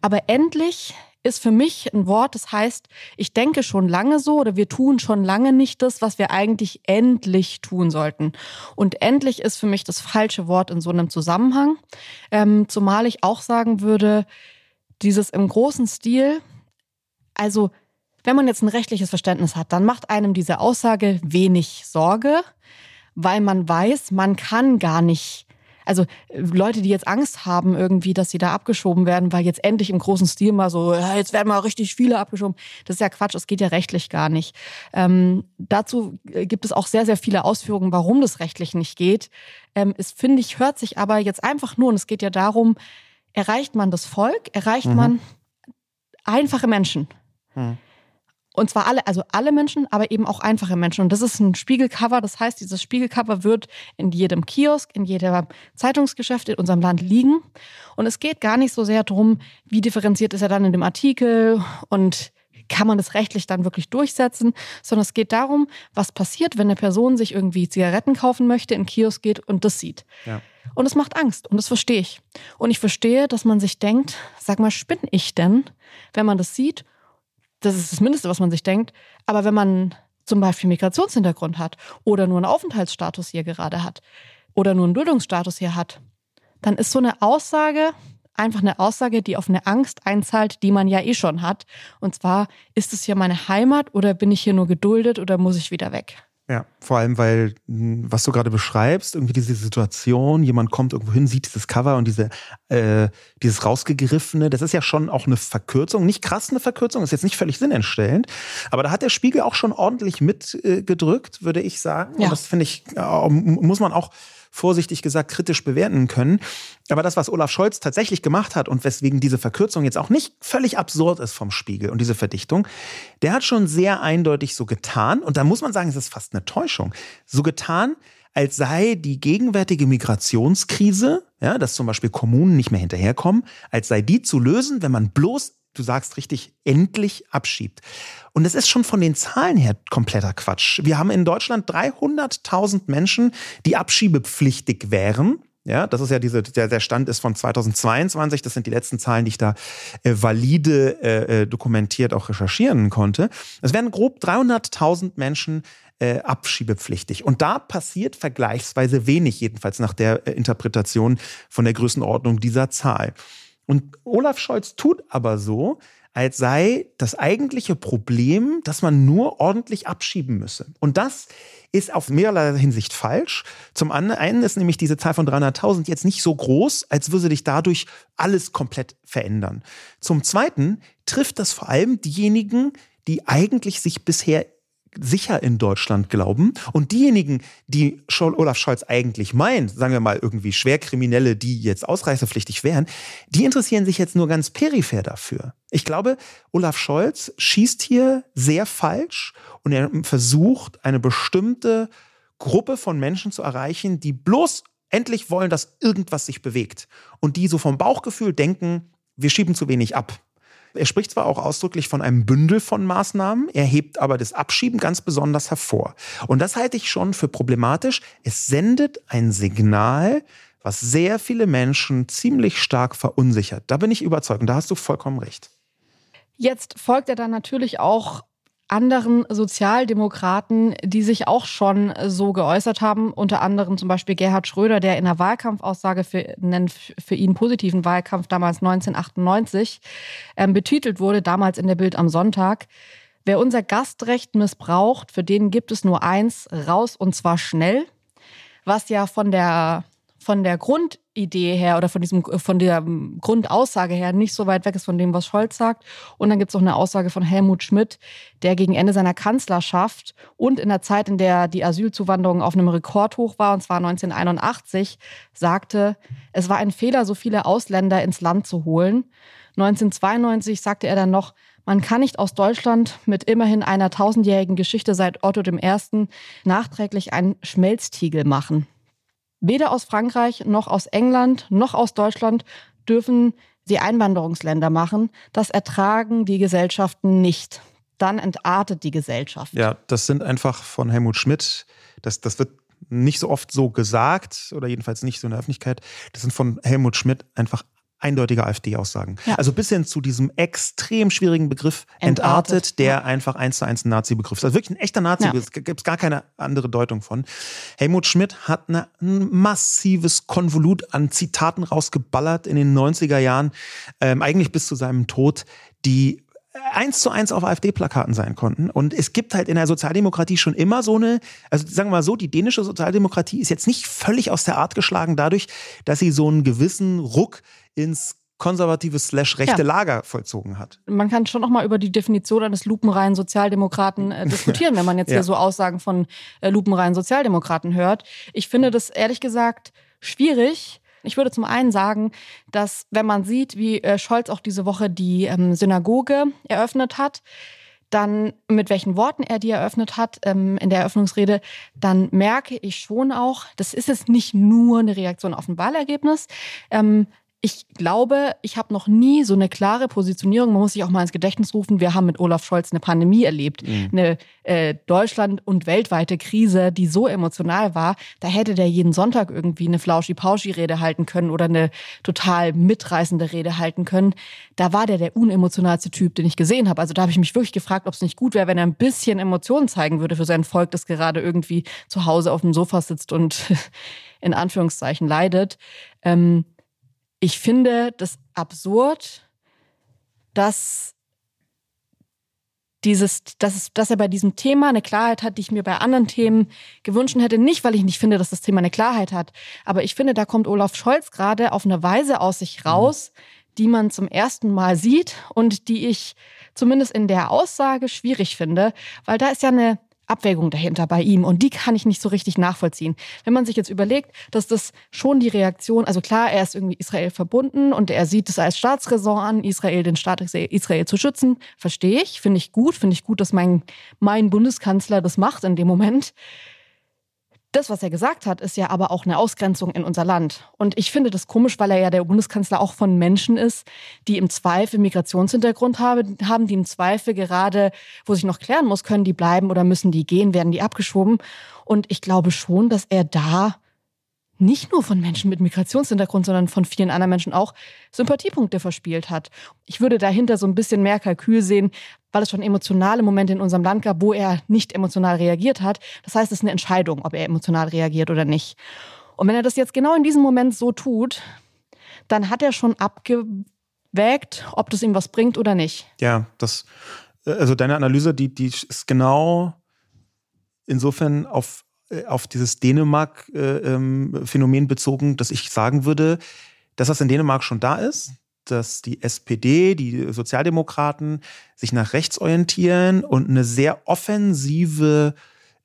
aber endlich ist für mich ein Wort, das heißt, ich denke schon lange so oder wir tun schon lange nicht das, was wir eigentlich endlich tun sollten. Und endlich ist für mich das falsche Wort in so einem Zusammenhang. Ähm, zumal ich auch sagen würde, dieses im großen Stil, also wenn man jetzt ein rechtliches Verständnis hat, dann macht einem diese Aussage wenig Sorge, weil man weiß, man kann gar nicht also äh, Leute, die jetzt Angst haben irgendwie, dass sie da abgeschoben werden, weil jetzt endlich im großen Stil mal so, ja, jetzt werden mal richtig viele abgeschoben. Das ist ja Quatsch, das geht ja rechtlich gar nicht. Ähm, dazu äh, gibt es auch sehr, sehr viele Ausführungen, warum das rechtlich nicht geht. Ähm, es finde ich, hört sich aber jetzt einfach nur, und es geht ja darum, erreicht man das Volk, erreicht mhm. man einfache Menschen. Mhm. Und zwar alle, also alle Menschen, aber eben auch einfache Menschen. Und das ist ein Spiegelcover. Das heißt, dieses Spiegelcover wird in jedem Kiosk, in jedem Zeitungsgeschäft in unserem Land liegen. Und es geht gar nicht so sehr darum, wie differenziert ist er dann in dem Artikel und kann man das rechtlich dann wirklich durchsetzen, sondern es geht darum, was passiert, wenn eine Person sich irgendwie Zigaretten kaufen möchte, in den Kiosk geht und das sieht. Ja. Und es macht Angst und das verstehe ich. Und ich verstehe, dass man sich denkt, sag mal, spinne ich denn, wenn man das sieht? Das ist das Mindeste, was man sich denkt. Aber wenn man zum Beispiel Migrationshintergrund hat oder nur einen Aufenthaltsstatus hier gerade hat oder nur einen Duldungsstatus hier hat, dann ist so eine Aussage einfach eine Aussage, die auf eine Angst einzahlt, die man ja eh schon hat. Und zwar, ist es hier meine Heimat oder bin ich hier nur geduldet oder muss ich wieder weg? Ja, vor allem, weil, hm, was du gerade beschreibst, irgendwie diese Situation, jemand kommt irgendwo hin, sieht dieses Cover und diese, äh, dieses rausgegriffene, das ist ja schon auch eine Verkürzung, nicht krass eine Verkürzung, ist jetzt nicht völlig sinnentstellend, aber da hat der Spiegel auch schon ordentlich mitgedrückt, äh, würde ich sagen. Ja. Und das finde ich, äh, muss man auch vorsichtig gesagt kritisch bewerten können. Aber das, was Olaf Scholz tatsächlich gemacht hat und weswegen diese Verkürzung jetzt auch nicht völlig absurd ist vom Spiegel und diese Verdichtung, der hat schon sehr eindeutig so getan, und da muss man sagen, es ist fast eine Täuschung, so getan, als sei die gegenwärtige Migrationskrise, ja, dass zum Beispiel Kommunen nicht mehr hinterherkommen, als sei die zu lösen, wenn man bloß du sagst richtig, endlich abschiebt. Und es ist schon von den Zahlen her kompletter Quatsch. Wir haben in Deutschland 300.000 Menschen, die abschiebepflichtig wären. Ja, das ist ja diese, der, der Stand ist von 2022. Das sind die letzten Zahlen, die ich da äh, valide äh, äh dokumentiert auch recherchieren konnte. Es werden grob 300.000 Menschen äh, abschiebepflichtig. Und da passiert vergleichsweise wenig, jedenfalls nach der äh, Interpretation von der Größenordnung dieser Zahl. Und Olaf Scholz tut aber so, als sei das eigentliche Problem, dass man nur ordentlich abschieben müsse. Und das ist auf mehrerlei Hinsicht falsch. Zum einen ist nämlich diese Zahl von 300.000 jetzt nicht so groß, als würde sich dadurch alles komplett verändern. Zum zweiten trifft das vor allem diejenigen, die eigentlich sich bisher sicher in Deutschland glauben. Und diejenigen, die Olaf Scholz eigentlich meint, sagen wir mal irgendwie Schwerkriminelle, die jetzt ausreisepflichtig wären, die interessieren sich jetzt nur ganz peripher dafür. Ich glaube, Olaf Scholz schießt hier sehr falsch und er versucht, eine bestimmte Gruppe von Menschen zu erreichen, die bloß endlich wollen, dass irgendwas sich bewegt. Und die so vom Bauchgefühl denken, wir schieben zu wenig ab. Er spricht zwar auch ausdrücklich von einem Bündel von Maßnahmen, er hebt aber das Abschieben ganz besonders hervor. Und das halte ich schon für problematisch. Es sendet ein Signal, was sehr viele Menschen ziemlich stark verunsichert. Da bin ich überzeugt und da hast du vollkommen recht. Jetzt folgt er dann natürlich auch anderen Sozialdemokraten, die sich auch schon so geäußert haben, unter anderem zum Beispiel Gerhard Schröder, der in einer Wahlkampfaussage für, nennt für ihn positiven Wahlkampf damals 1998 ähm, betitelt wurde, damals in der Bild am Sonntag. Wer unser Gastrecht missbraucht, für den gibt es nur eins, raus und zwar schnell. Was ja von der von der Grundidee her oder von diesem von der Grundaussage her nicht so weit weg ist von dem, was Scholz sagt. Und dann gibt es noch eine Aussage von Helmut Schmidt, der gegen Ende seiner Kanzlerschaft und in der Zeit, in der die Asylzuwanderung auf einem Rekordhoch war, und zwar 1981, sagte, es war ein Fehler, so viele Ausländer ins Land zu holen. 1992 sagte er dann noch, man kann nicht aus Deutschland mit immerhin einer tausendjährigen Geschichte seit Otto I. nachträglich einen Schmelztiegel machen. Weder aus Frankreich noch aus England noch aus Deutschland dürfen sie Einwanderungsländer machen. Das ertragen die Gesellschaften nicht. Dann entartet die Gesellschaft. Ja, das sind einfach von Helmut Schmidt. Das, das wird nicht so oft so gesagt oder jedenfalls nicht so in der Öffentlichkeit. Das sind von Helmut Schmidt einfach eindeutige AfD-Aussagen. Ja. Also bis hin zu diesem extrem schwierigen Begriff entartet, entartet der ja. einfach eins zu eins ein Nazi-Begriff ist. Also wirklich ein echter Nazi, ja. gibt es gar keine andere Deutung von. Helmut Schmidt hat eine, ein massives Konvolut an Zitaten rausgeballert in den 90er Jahren, ähm, eigentlich bis zu seinem Tod, die eins zu eins auf AfD-Plakaten sein konnten. Und es gibt halt in der Sozialdemokratie schon immer so eine, also sagen wir mal so, die dänische Sozialdemokratie ist jetzt nicht völlig aus der Art geschlagen dadurch, dass sie so einen gewissen Ruck ins konservative slash rechte ja. Lager vollzogen hat. Man kann schon noch mal über die Definition eines lupenreinen Sozialdemokraten äh, [laughs] diskutieren, wenn man jetzt ja. hier so Aussagen von äh, lupenreinen Sozialdemokraten hört. Ich finde das ehrlich gesagt schwierig. Ich würde zum einen sagen, dass wenn man sieht, wie äh, Scholz auch diese Woche die ähm, Synagoge eröffnet hat, dann mit welchen Worten er die eröffnet hat ähm, in der Eröffnungsrede, dann merke ich schon auch, das ist jetzt nicht nur eine Reaktion auf ein Wahlergebnis. Ähm, ich glaube, ich habe noch nie so eine klare Positionierung. Man muss sich auch mal ins Gedächtnis rufen. Wir haben mit Olaf Scholz eine Pandemie erlebt, mhm. eine äh, Deutschland- und weltweite Krise, die so emotional war. Da hätte der jeden Sonntag irgendwie eine Flauschi-Pauschi-Rede halten können oder eine total mitreißende Rede halten können. Da war der der unemotionalste Typ, den ich gesehen habe. Also da habe ich mich wirklich gefragt, ob es nicht gut wäre, wenn er ein bisschen Emotionen zeigen würde für sein Volk, das gerade irgendwie zu Hause auf dem Sofa sitzt und [laughs] in Anführungszeichen leidet. Ähm, ich finde das absurd, dass dieses, dass, es, dass er bei diesem Thema eine Klarheit hat, die ich mir bei anderen Themen gewünscht hätte. Nicht, weil ich nicht finde, dass das Thema eine Klarheit hat, aber ich finde, da kommt Olaf Scholz gerade auf eine Weise aus sich raus, die man zum ersten Mal sieht und die ich zumindest in der Aussage schwierig finde, weil da ist ja eine Abwägung dahinter bei ihm und die kann ich nicht so richtig nachvollziehen. Wenn man sich jetzt überlegt, dass das schon die Reaktion, also klar, er ist irgendwie Israel verbunden und er sieht es als Staatsräson an, Israel, den Staat Israel zu schützen, verstehe ich, finde ich gut, finde ich gut, dass mein, mein Bundeskanzler das macht in dem Moment. Das, was er gesagt hat, ist ja aber auch eine Ausgrenzung in unser Land. Und ich finde das komisch, weil er ja der Bundeskanzler auch von Menschen ist, die im Zweifel Migrationshintergrund haben, die im Zweifel gerade, wo sich noch klären muss, können die bleiben oder müssen die gehen, werden die abgeschoben. Und ich glaube schon, dass er da nicht nur von Menschen mit Migrationshintergrund, sondern von vielen anderen Menschen auch Sympathiepunkte verspielt hat. Ich würde dahinter so ein bisschen mehr Kalkül sehen, weil es schon emotionale Momente in unserem Land gab, wo er nicht emotional reagiert hat. Das heißt, es ist eine Entscheidung, ob er emotional reagiert oder nicht. Und wenn er das jetzt genau in diesem Moment so tut, dann hat er schon abgewägt, ob das ihm was bringt oder nicht. Ja, das, also deine Analyse, die, die ist genau insofern auf äh, auf dieses Dänemark-Phänomen äh, ähm, bezogen, dass ich sagen würde, dass das in Dänemark schon da ist, dass die SPD, die Sozialdemokraten sich nach rechts orientieren und eine sehr offensive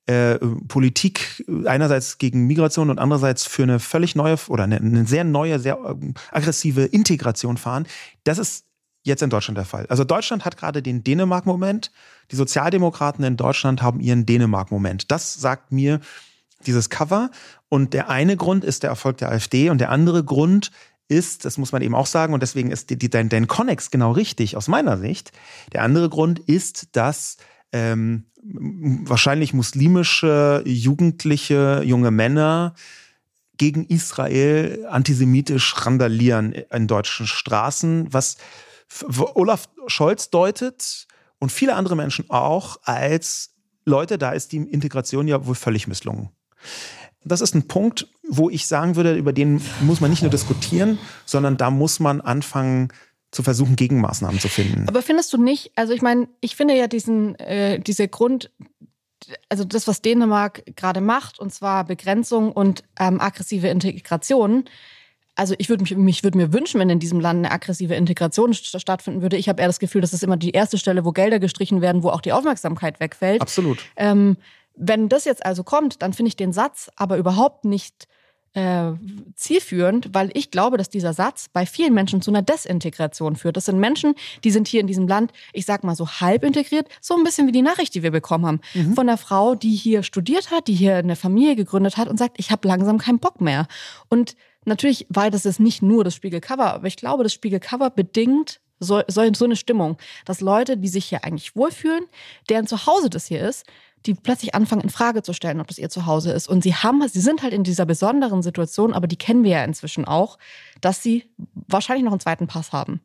äh, Politik einerseits gegen Migration und andererseits für eine völlig neue oder eine, eine sehr neue, sehr äh, aggressive Integration fahren. Das ist jetzt in Deutschland der Fall. Also Deutschland hat gerade den Dänemark-Moment. Die Sozialdemokraten in Deutschland haben ihren Dänemark-Moment. Das sagt mir dieses Cover. Und der eine Grund ist der Erfolg der AfD und der andere Grund ist, das muss man eben auch sagen, und deswegen ist die, die, dein, dein Connex genau richtig aus meiner Sicht. Der andere Grund ist, dass ähm, wahrscheinlich muslimische, jugendliche, junge Männer gegen Israel antisemitisch randalieren in deutschen Straßen, was Olaf Scholz deutet und viele andere Menschen auch als Leute, da ist die Integration ja wohl völlig misslungen. Das ist ein Punkt, wo ich sagen würde, über den muss man nicht nur diskutieren, sondern da muss man anfangen zu versuchen, Gegenmaßnahmen zu finden. Aber findest du nicht, also ich meine, ich finde ja diesen, äh, diese Grund, also das, was Dänemark gerade macht, und zwar Begrenzung und ähm, aggressive Integration, also ich würde mich, mich würde mir wünschen, wenn in diesem Land eine aggressive Integration stattfinden würde. Ich habe eher das Gefühl, das ist immer die erste Stelle, wo Gelder gestrichen werden, wo auch die Aufmerksamkeit wegfällt. Absolut. Ähm, wenn das jetzt also kommt, dann finde ich den Satz aber überhaupt nicht äh, zielführend, weil ich glaube, dass dieser Satz bei vielen Menschen zu einer Desintegration führt. Das sind Menschen, die sind hier in diesem Land, ich sag mal so halb integriert, so ein bisschen wie die Nachricht, die wir bekommen haben. Mhm. Von einer Frau, die hier studiert hat, die hier eine Familie gegründet hat und sagt, ich habe langsam keinen Bock mehr. Und natürlich war das jetzt nicht nur das Spiegelcover, aber ich glaube, das Spiegelcover bedingt so, so, so eine Stimmung, dass Leute, die sich hier eigentlich wohlfühlen, deren Zuhause das hier ist, die plötzlich anfangen in Frage zu stellen, ob das ihr Zuhause ist. Und sie haben, sie sind halt in dieser besonderen Situation, aber die kennen wir ja inzwischen auch, dass sie wahrscheinlich noch einen zweiten Pass haben.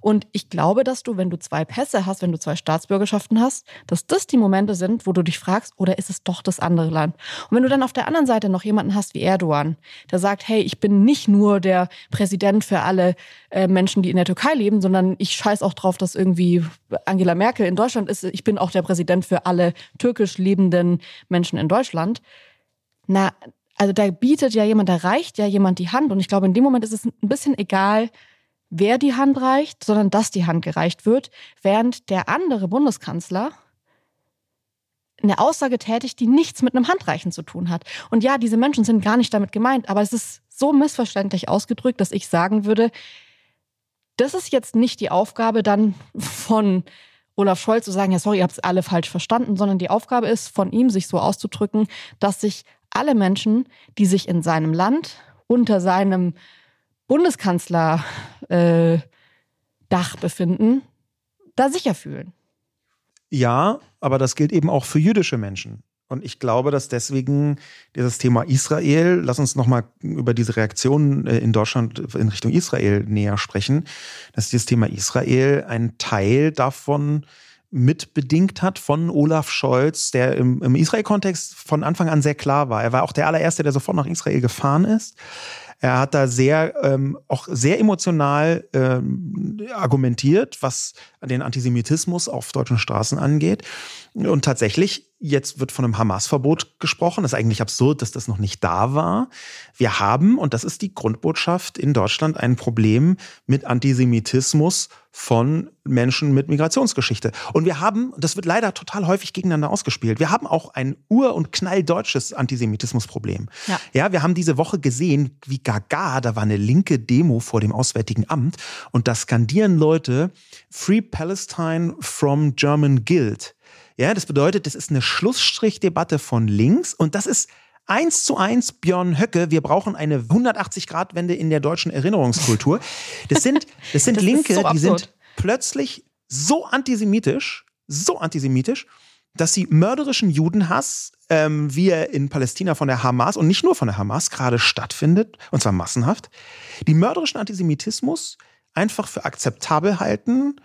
Und ich glaube, dass du, wenn du zwei Pässe hast, wenn du zwei Staatsbürgerschaften hast, dass das die Momente sind, wo du dich fragst, oder ist es doch das andere Land? Und wenn du dann auf der anderen Seite noch jemanden hast wie Erdogan, der sagt, hey, ich bin nicht nur der Präsident für alle äh, Menschen, die in der Türkei leben, sondern ich scheiß auch drauf, dass irgendwie Angela Merkel in Deutschland ist, ich bin auch der Präsident für alle türkisch lebenden Menschen in Deutschland. Na, also da bietet ja jemand, da reicht ja jemand die Hand. Und ich glaube, in dem Moment ist es ein bisschen egal, wer die Hand reicht, sondern dass die Hand gereicht wird, während der andere Bundeskanzler eine Aussage tätigt, die nichts mit einem Handreichen zu tun hat. Und ja, diese Menschen sind gar nicht damit gemeint, aber es ist so missverständlich ausgedrückt, dass ich sagen würde, das ist jetzt nicht die Aufgabe dann von Olaf Scholz zu sagen, ja, sorry, ihr habt es alle falsch verstanden, sondern die Aufgabe ist von ihm, sich so auszudrücken, dass sich alle Menschen, die sich in seinem Land unter seinem Bundeskanzler äh, befinden, da sicher fühlen. Ja, aber das gilt eben auch für jüdische Menschen. Und ich glaube, dass deswegen dieses Thema Israel, lass uns nochmal über diese Reaktionen äh, in Deutschland in Richtung Israel näher sprechen, dass dieses Thema Israel ein Teil davon mitbedingt hat von Olaf Scholz, der im, im Israel-Kontext von Anfang an sehr klar war. Er war auch der allererste, der sofort nach Israel gefahren ist. Er hat da sehr, ähm, auch sehr emotional ähm, argumentiert, was den Antisemitismus auf deutschen Straßen angeht. Und tatsächlich, jetzt wird von einem Hamas-Verbot gesprochen. Das ist eigentlich absurd, dass das noch nicht da war. Wir haben, und das ist die Grundbotschaft in Deutschland, ein Problem mit Antisemitismus von Menschen mit Migrationsgeschichte. Und wir haben, das wird leider total häufig gegeneinander ausgespielt, wir haben auch ein ur- und knalldeutsches Antisemitismusproblem. Ja. ja, wir haben diese Woche gesehen, wie gaga, da war eine linke Demo vor dem Auswärtigen Amt und da skandieren Leute Free Palestine from German Guild. Ja, das bedeutet, das ist eine Schlussstrichdebatte von links und das ist eins zu eins Björn Höcke. Wir brauchen eine 180-Grad-Wende in der deutschen Erinnerungskultur. Das sind, [laughs] das sind das Linke, so die sind plötzlich so antisemitisch, so antisemitisch, dass sie mörderischen Judenhass, ähm, wie er in Palästina von der Hamas und nicht nur von der Hamas gerade stattfindet, und zwar massenhaft, die mörderischen Antisemitismus einfach für akzeptabel halten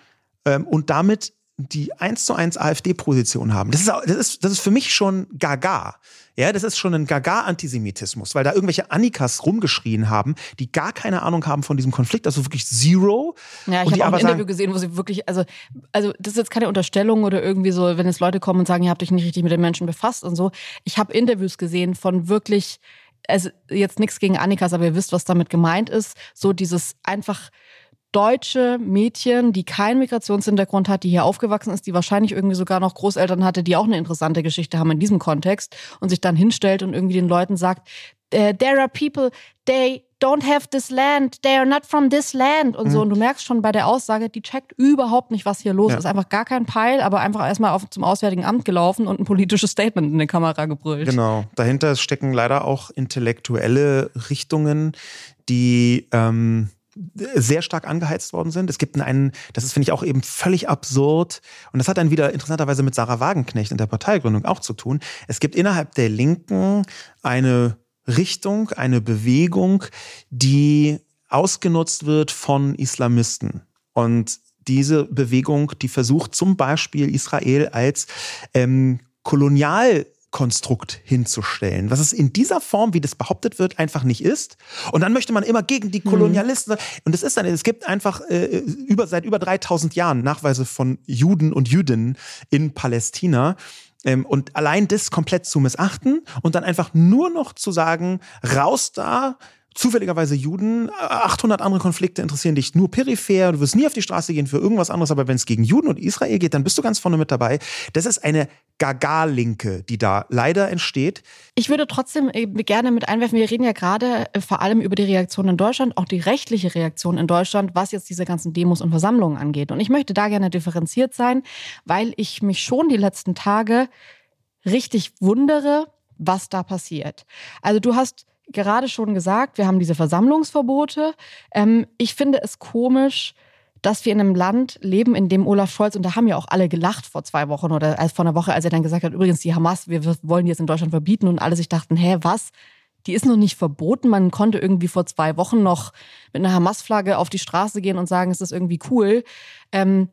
ähm, und damit die eins zu eins AfD-Position haben. Das ist, das, ist, das ist für mich schon gaga. Ja, das ist schon ein gaga-Antisemitismus, weil da irgendwelche Annikas rumgeschrien haben, die gar keine Ahnung haben von diesem Konflikt, also wirklich zero. Ja, ich habe auch ein Interview gesehen, wo sie wirklich, also, also das ist jetzt keine Unterstellung oder irgendwie so, wenn jetzt Leute kommen und sagen, ihr habt euch nicht richtig mit den Menschen befasst und so. Ich habe Interviews gesehen von wirklich, also jetzt nichts gegen Annikas, aber ihr wisst, was damit gemeint ist. So dieses einfach deutsche Mädchen, die keinen Migrationshintergrund hat, die hier aufgewachsen ist, die wahrscheinlich irgendwie sogar noch Großeltern hatte, die auch eine interessante Geschichte haben in diesem Kontext und sich dann hinstellt und irgendwie den Leuten sagt, äh, there are people, they don't have this land, they are not from this land und so. Mhm. Und du merkst schon bei der Aussage, die checkt überhaupt nicht, was hier los ja. ist. Einfach gar kein Peil, aber einfach erstmal auf, zum Auswärtigen Amt gelaufen und ein politisches Statement in die Kamera gebrüllt. Genau. Dahinter stecken leider auch intellektuelle Richtungen, die ähm, sehr stark angeheizt worden sind. Es gibt einen, das ist, finde ich, auch eben völlig absurd. Und das hat dann wieder interessanterweise mit Sarah Wagenknecht in der Parteigründung auch zu tun. Es gibt innerhalb der Linken eine Richtung, eine Bewegung, die ausgenutzt wird von Islamisten. Und diese Bewegung, die versucht zum Beispiel Israel als ähm, Kolonial Konstrukt hinzustellen, was es in dieser Form, wie das behauptet wird, einfach nicht ist. Und dann möchte man immer gegen die mhm. Kolonialisten. Mhm. Und es ist dann, es gibt einfach äh, über seit über 3000 Jahren Nachweise von Juden und Jüdinnen in Palästina. Ähm, und allein das komplett zu missachten und dann einfach nur noch zu sagen, raus da, zufälligerweise Juden, 800 andere Konflikte interessieren dich nur peripher, du wirst nie auf die Straße gehen für irgendwas anderes, aber wenn es gegen Juden und Israel geht, dann bist du ganz vorne mit dabei. Das ist eine Gaga-Linke, die da leider entsteht. Ich würde trotzdem äh, gerne mit einwerfen, wir reden ja gerade äh, vor allem über die Reaktion in Deutschland, auch die rechtliche Reaktion in Deutschland, was jetzt diese ganzen Demos und Versammlungen angeht. Und ich möchte da gerne differenziert sein, weil ich mich schon die letzten Tage richtig wundere, was da passiert. Also du hast gerade schon gesagt, wir haben diese Versammlungsverbote. Ähm, ich finde es komisch, dass wir in einem Land leben, in dem Olaf Scholz, und da haben ja auch alle gelacht vor zwei Wochen oder als vor einer Woche, als er dann gesagt hat, übrigens die Hamas, wir wollen die jetzt in Deutschland verbieten und alle sich dachten, hä, was? Die ist noch nicht verboten. Man konnte irgendwie vor zwei Wochen noch mit einer Hamas-Flagge auf die Straße gehen und sagen, es ist irgendwie cool. Ähm,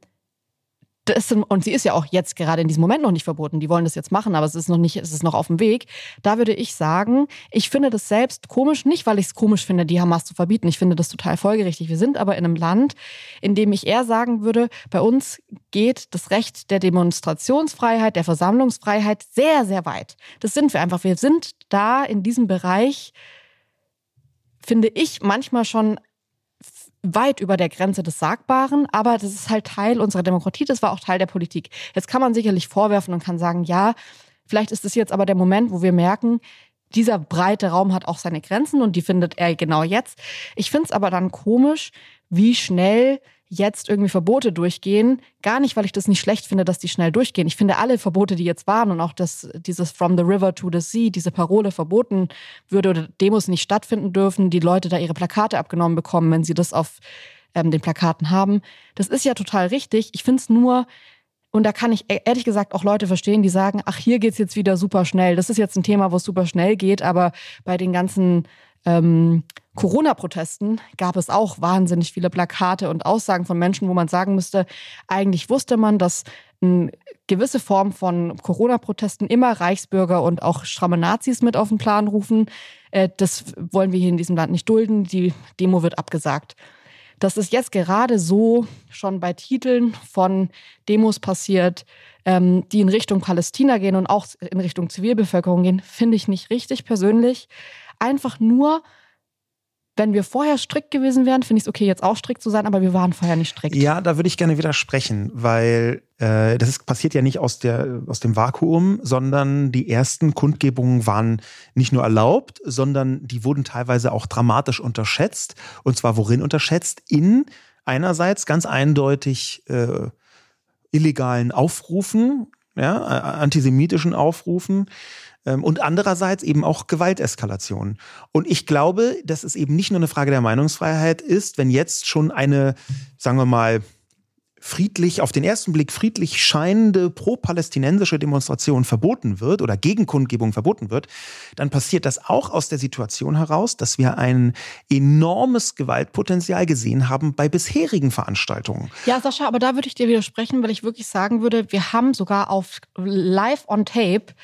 das, und sie ist ja auch jetzt gerade in diesem Moment noch nicht verboten. Die wollen das jetzt machen, aber es ist noch nicht, es ist noch auf dem Weg. Da würde ich sagen, ich finde das selbst komisch, nicht weil ich es komisch finde, die Hamas zu verbieten. Ich finde das total folgerichtig. Wir sind aber in einem Land, in dem ich eher sagen würde, bei uns geht das Recht der Demonstrationsfreiheit, der Versammlungsfreiheit sehr, sehr weit. Das sind wir einfach. Wir sind da in diesem Bereich, finde ich, manchmal schon weit über der Grenze des Sagbaren, aber das ist halt Teil unserer Demokratie, das war auch Teil der Politik. Jetzt kann man sicherlich vorwerfen und kann sagen, ja, vielleicht ist es jetzt aber der Moment, wo wir merken, dieser breite Raum hat auch seine Grenzen und die findet er genau jetzt. Ich finde es aber dann komisch, wie schnell jetzt irgendwie Verbote durchgehen. Gar nicht, weil ich das nicht schlecht finde, dass die schnell durchgehen. Ich finde alle Verbote, die jetzt waren und auch das, dieses From the River to the Sea, diese Parole verboten würde oder Demos nicht stattfinden dürfen, die Leute da ihre Plakate abgenommen bekommen, wenn sie das auf ähm, den Plakaten haben. Das ist ja total richtig. Ich finde es nur, und da kann ich e-, ehrlich gesagt auch Leute verstehen, die sagen, ach, hier geht's jetzt wieder super schnell. Das ist jetzt ein Thema, wo es super schnell geht, aber bei den ganzen ähm, Corona-Protesten gab es auch wahnsinnig viele Plakate und Aussagen von Menschen, wo man sagen müsste, eigentlich wusste man, dass eine gewisse Form von Corona-Protesten immer Reichsbürger und auch stramme Nazis mit auf den Plan rufen. Äh, das wollen wir hier in diesem Land nicht dulden. Die Demo wird abgesagt. Das ist jetzt gerade so schon bei Titeln von Demos passiert, ähm, die in Richtung Palästina gehen und auch in Richtung Zivilbevölkerung gehen, finde ich nicht richtig persönlich. Einfach nur, wenn wir vorher strikt gewesen wären, finde ich es okay, jetzt auch strikt zu sein, aber wir waren vorher nicht strikt. Ja, da würde ich gerne widersprechen, weil äh, das ist, passiert ja nicht aus, der, aus dem Vakuum, sondern die ersten Kundgebungen waren nicht nur erlaubt, sondern die wurden teilweise auch dramatisch unterschätzt. Und zwar worin unterschätzt? In einerseits ganz eindeutig äh, illegalen Aufrufen, ja, antisemitischen Aufrufen und andererseits eben auch Gewalteskalation. Und ich glaube, dass es eben nicht nur eine Frage der Meinungsfreiheit ist, wenn jetzt schon eine, sagen wir mal, friedlich, auf den ersten Blick friedlich scheinende pro-palästinensische Demonstration verboten wird oder Gegenkundgebung verboten wird, dann passiert das auch aus der Situation heraus, dass wir ein enormes Gewaltpotenzial gesehen haben bei bisherigen Veranstaltungen. Ja, Sascha, aber da würde ich dir widersprechen, weil ich wirklich sagen würde, wir haben sogar auf live on tape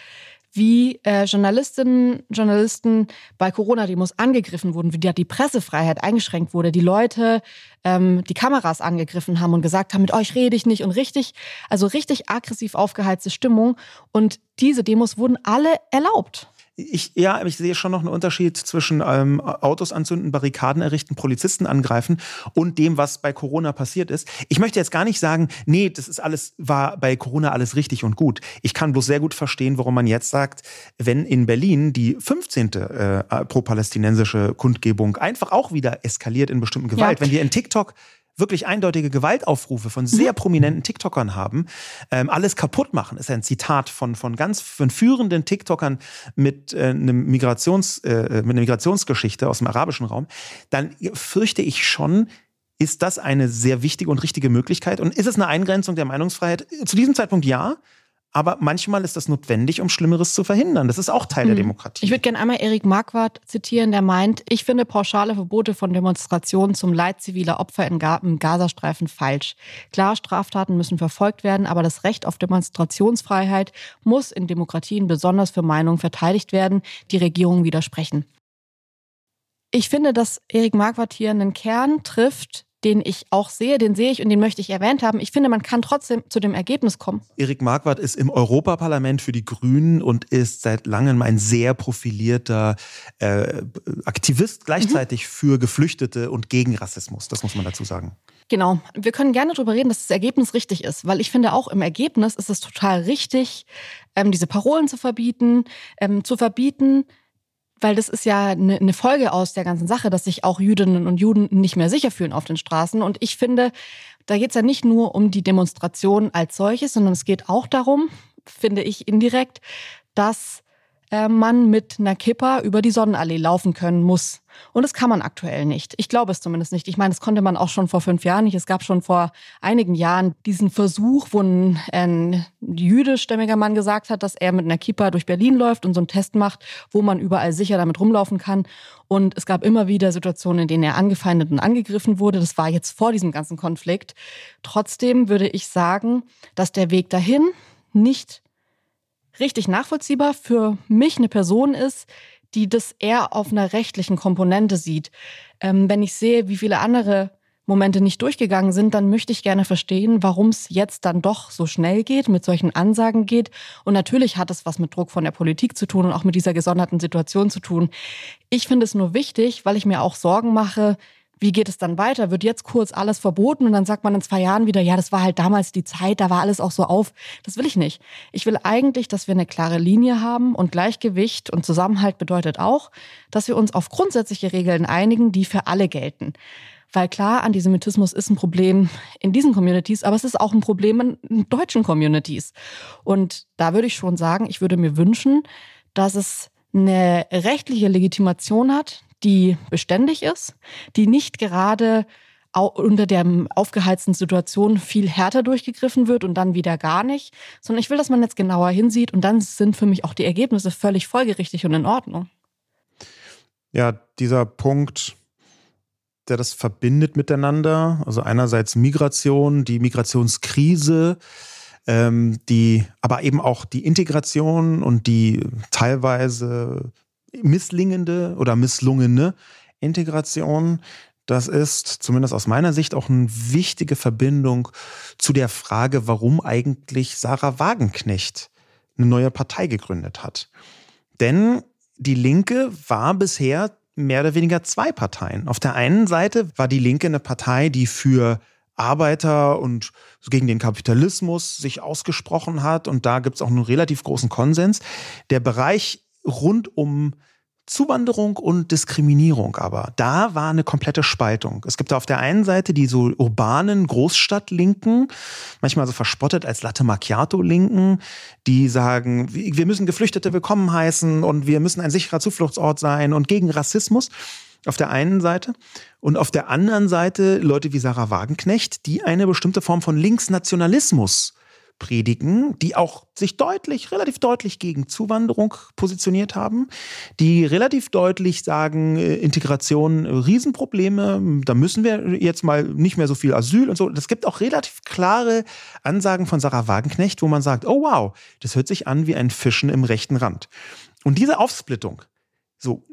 wie äh, Journalistinnen, Journalisten bei Corona-Demos angegriffen wurden, wie die Pressefreiheit eingeschränkt wurde, die Leute ähm, die Kameras angegriffen haben und gesagt haben, mit euch rede ich nicht und richtig, also richtig aggressiv aufgeheizte Stimmung. Und diese Demos wurden alle erlaubt. Ich, ja, ich sehe schon noch einen Unterschied zwischen ähm, Autos anzünden, Barrikaden errichten, Polizisten angreifen und dem, was bei Corona passiert ist. Ich möchte jetzt gar nicht sagen, nee, das ist alles, war bei Corona alles richtig und gut. Ich kann bloß sehr gut verstehen, warum man jetzt sagt, wenn in Berlin die 15. Äh, pro-palästinensische Kundgebung einfach auch wieder eskaliert in bestimmten Gewalt, ja. wenn wir in TikTok wirklich eindeutige Gewaltaufrufe von sehr mhm. prominenten TikTokern haben, ähm, alles kaputt machen, ist ein Zitat von, von ganz von führenden TikTokern mit, äh, einem Migrations, äh, mit einer Migrationsgeschichte aus dem arabischen Raum, dann fürchte ich schon, ist das eine sehr wichtige und richtige Möglichkeit? Und ist es eine Eingrenzung der Meinungsfreiheit? Zu diesem Zeitpunkt ja aber manchmal ist das notwendig, um Schlimmeres zu verhindern. Das ist auch Teil mhm. der Demokratie. Ich würde gerne einmal Erik Marquardt zitieren, der meint, ich finde pauschale Verbote von Demonstrationen zum Leid ziviler Opfer im Gazastreifen falsch. Klar, Straftaten müssen verfolgt werden, aber das Recht auf Demonstrationsfreiheit muss in Demokratien besonders für Meinungen verteidigt werden, die Regierungen widersprechen. Ich finde, dass Erik Marquardt hier einen Kern trifft, den ich auch sehe, den sehe ich und den möchte ich erwähnt haben. Ich finde, man kann trotzdem zu dem Ergebnis kommen. Erik Marquardt ist im Europaparlament für die Grünen und ist seit langem ein sehr profilierter äh, Aktivist, gleichzeitig mhm. für Geflüchtete und gegen Rassismus. Das muss man dazu sagen. Genau. Wir können gerne darüber reden, dass das Ergebnis richtig ist, weil ich finde auch im Ergebnis ist es total richtig, ähm, diese Parolen zu verbieten, ähm, zu verbieten, weil das ist ja eine, eine Folge aus der ganzen Sache, dass sich auch Jüdinnen und Juden nicht mehr sicher fühlen auf den Straßen. Und ich finde, da geht es ja nicht nur um die Demonstration als solches, sondern es geht auch darum, finde ich indirekt, dass äh, man mit einer Kippa über die Sonnenallee laufen können muss. Und das kann man aktuell nicht. Ich glaube es zumindest nicht. Ich meine, das konnte man auch schon vor fünf Jahren nicht. Es gab schon vor einigen Jahren diesen Versuch, wo ein, ein jüdischstämmiger Mann gesagt hat, dass er mit einer Kippa durch Berlin läuft und so einen Test macht, wo man überall sicher damit rumlaufen kann. Und es gab immer wieder Situationen, in denen er angefeindet und angegriffen wurde. Das war jetzt vor diesem ganzen Konflikt. Trotzdem würde ich sagen, dass der Weg dahin nicht richtig nachvollziehbar für mich eine Person ist, die das eher auf einer rechtlichen Komponente sieht. Ähm, wenn ich sehe, wie viele andere Momente nicht durchgegangen sind, dann möchte ich gerne verstehen, warum es jetzt dann doch so schnell geht, mit solchen Ansagen geht. Und natürlich hat es was mit Druck von der Politik zu tun und auch mit dieser gesonderten Situation zu tun. Ich finde es nur wichtig, weil ich mir auch Sorgen mache, wie geht es dann weiter? Wird jetzt kurz alles verboten und dann sagt man in zwei Jahren wieder, ja, das war halt damals die Zeit, da war alles auch so auf. Das will ich nicht. Ich will eigentlich, dass wir eine klare Linie haben und Gleichgewicht und Zusammenhalt bedeutet auch, dass wir uns auf grundsätzliche Regeln einigen, die für alle gelten. Weil klar, Antisemitismus ist ein Problem in diesen Communities, aber es ist auch ein Problem in deutschen Communities. Und da würde ich schon sagen, ich würde mir wünschen, dass es eine rechtliche Legitimation hat, die beständig ist, die nicht gerade unter der aufgeheizten Situation viel härter durchgegriffen wird und dann wieder gar nicht, sondern ich will, dass man jetzt genauer hinsieht und dann sind für mich auch die Ergebnisse völlig folgerichtig und in Ordnung. Ja, dieser Punkt, der das verbindet miteinander, also einerseits Migration, die Migrationskrise, ähm, die, aber eben auch die Integration und die teilweise misslingende oder misslungene Integration, das ist zumindest aus meiner Sicht auch eine wichtige Verbindung zu der Frage, warum eigentlich Sarah Wagenknecht eine neue Partei gegründet hat. Denn die Linke war bisher mehr oder weniger zwei Parteien. Auf der einen Seite war die Linke eine Partei, die für Arbeiter und gegen den Kapitalismus sich ausgesprochen hat. Und da gibt es auch einen relativ großen Konsens. Der Bereich rund um Zuwanderung und Diskriminierung aber, da war eine komplette Spaltung. Es gibt auf der einen Seite die so urbanen Großstadtlinken, manchmal so verspottet als Latte Macchiato-Linken, die sagen, wir müssen Geflüchtete willkommen heißen und wir müssen ein sicherer Zufluchtsort sein und gegen Rassismus. Auf der einen Seite. Und auf der anderen Seite Leute wie Sarah Wagenknecht, die eine bestimmte Form von Linksnationalismus predigen, die auch sich deutlich, relativ deutlich gegen Zuwanderung positioniert haben, die relativ deutlich sagen, äh, Integration, äh, Riesenprobleme, da müssen wir jetzt mal nicht mehr so viel Asyl und so. Es gibt auch relativ klare Ansagen von Sarah Wagenknecht, wo man sagt, oh wow, das hört sich an wie ein Fischen im rechten Rand. Und diese Aufsplittung, so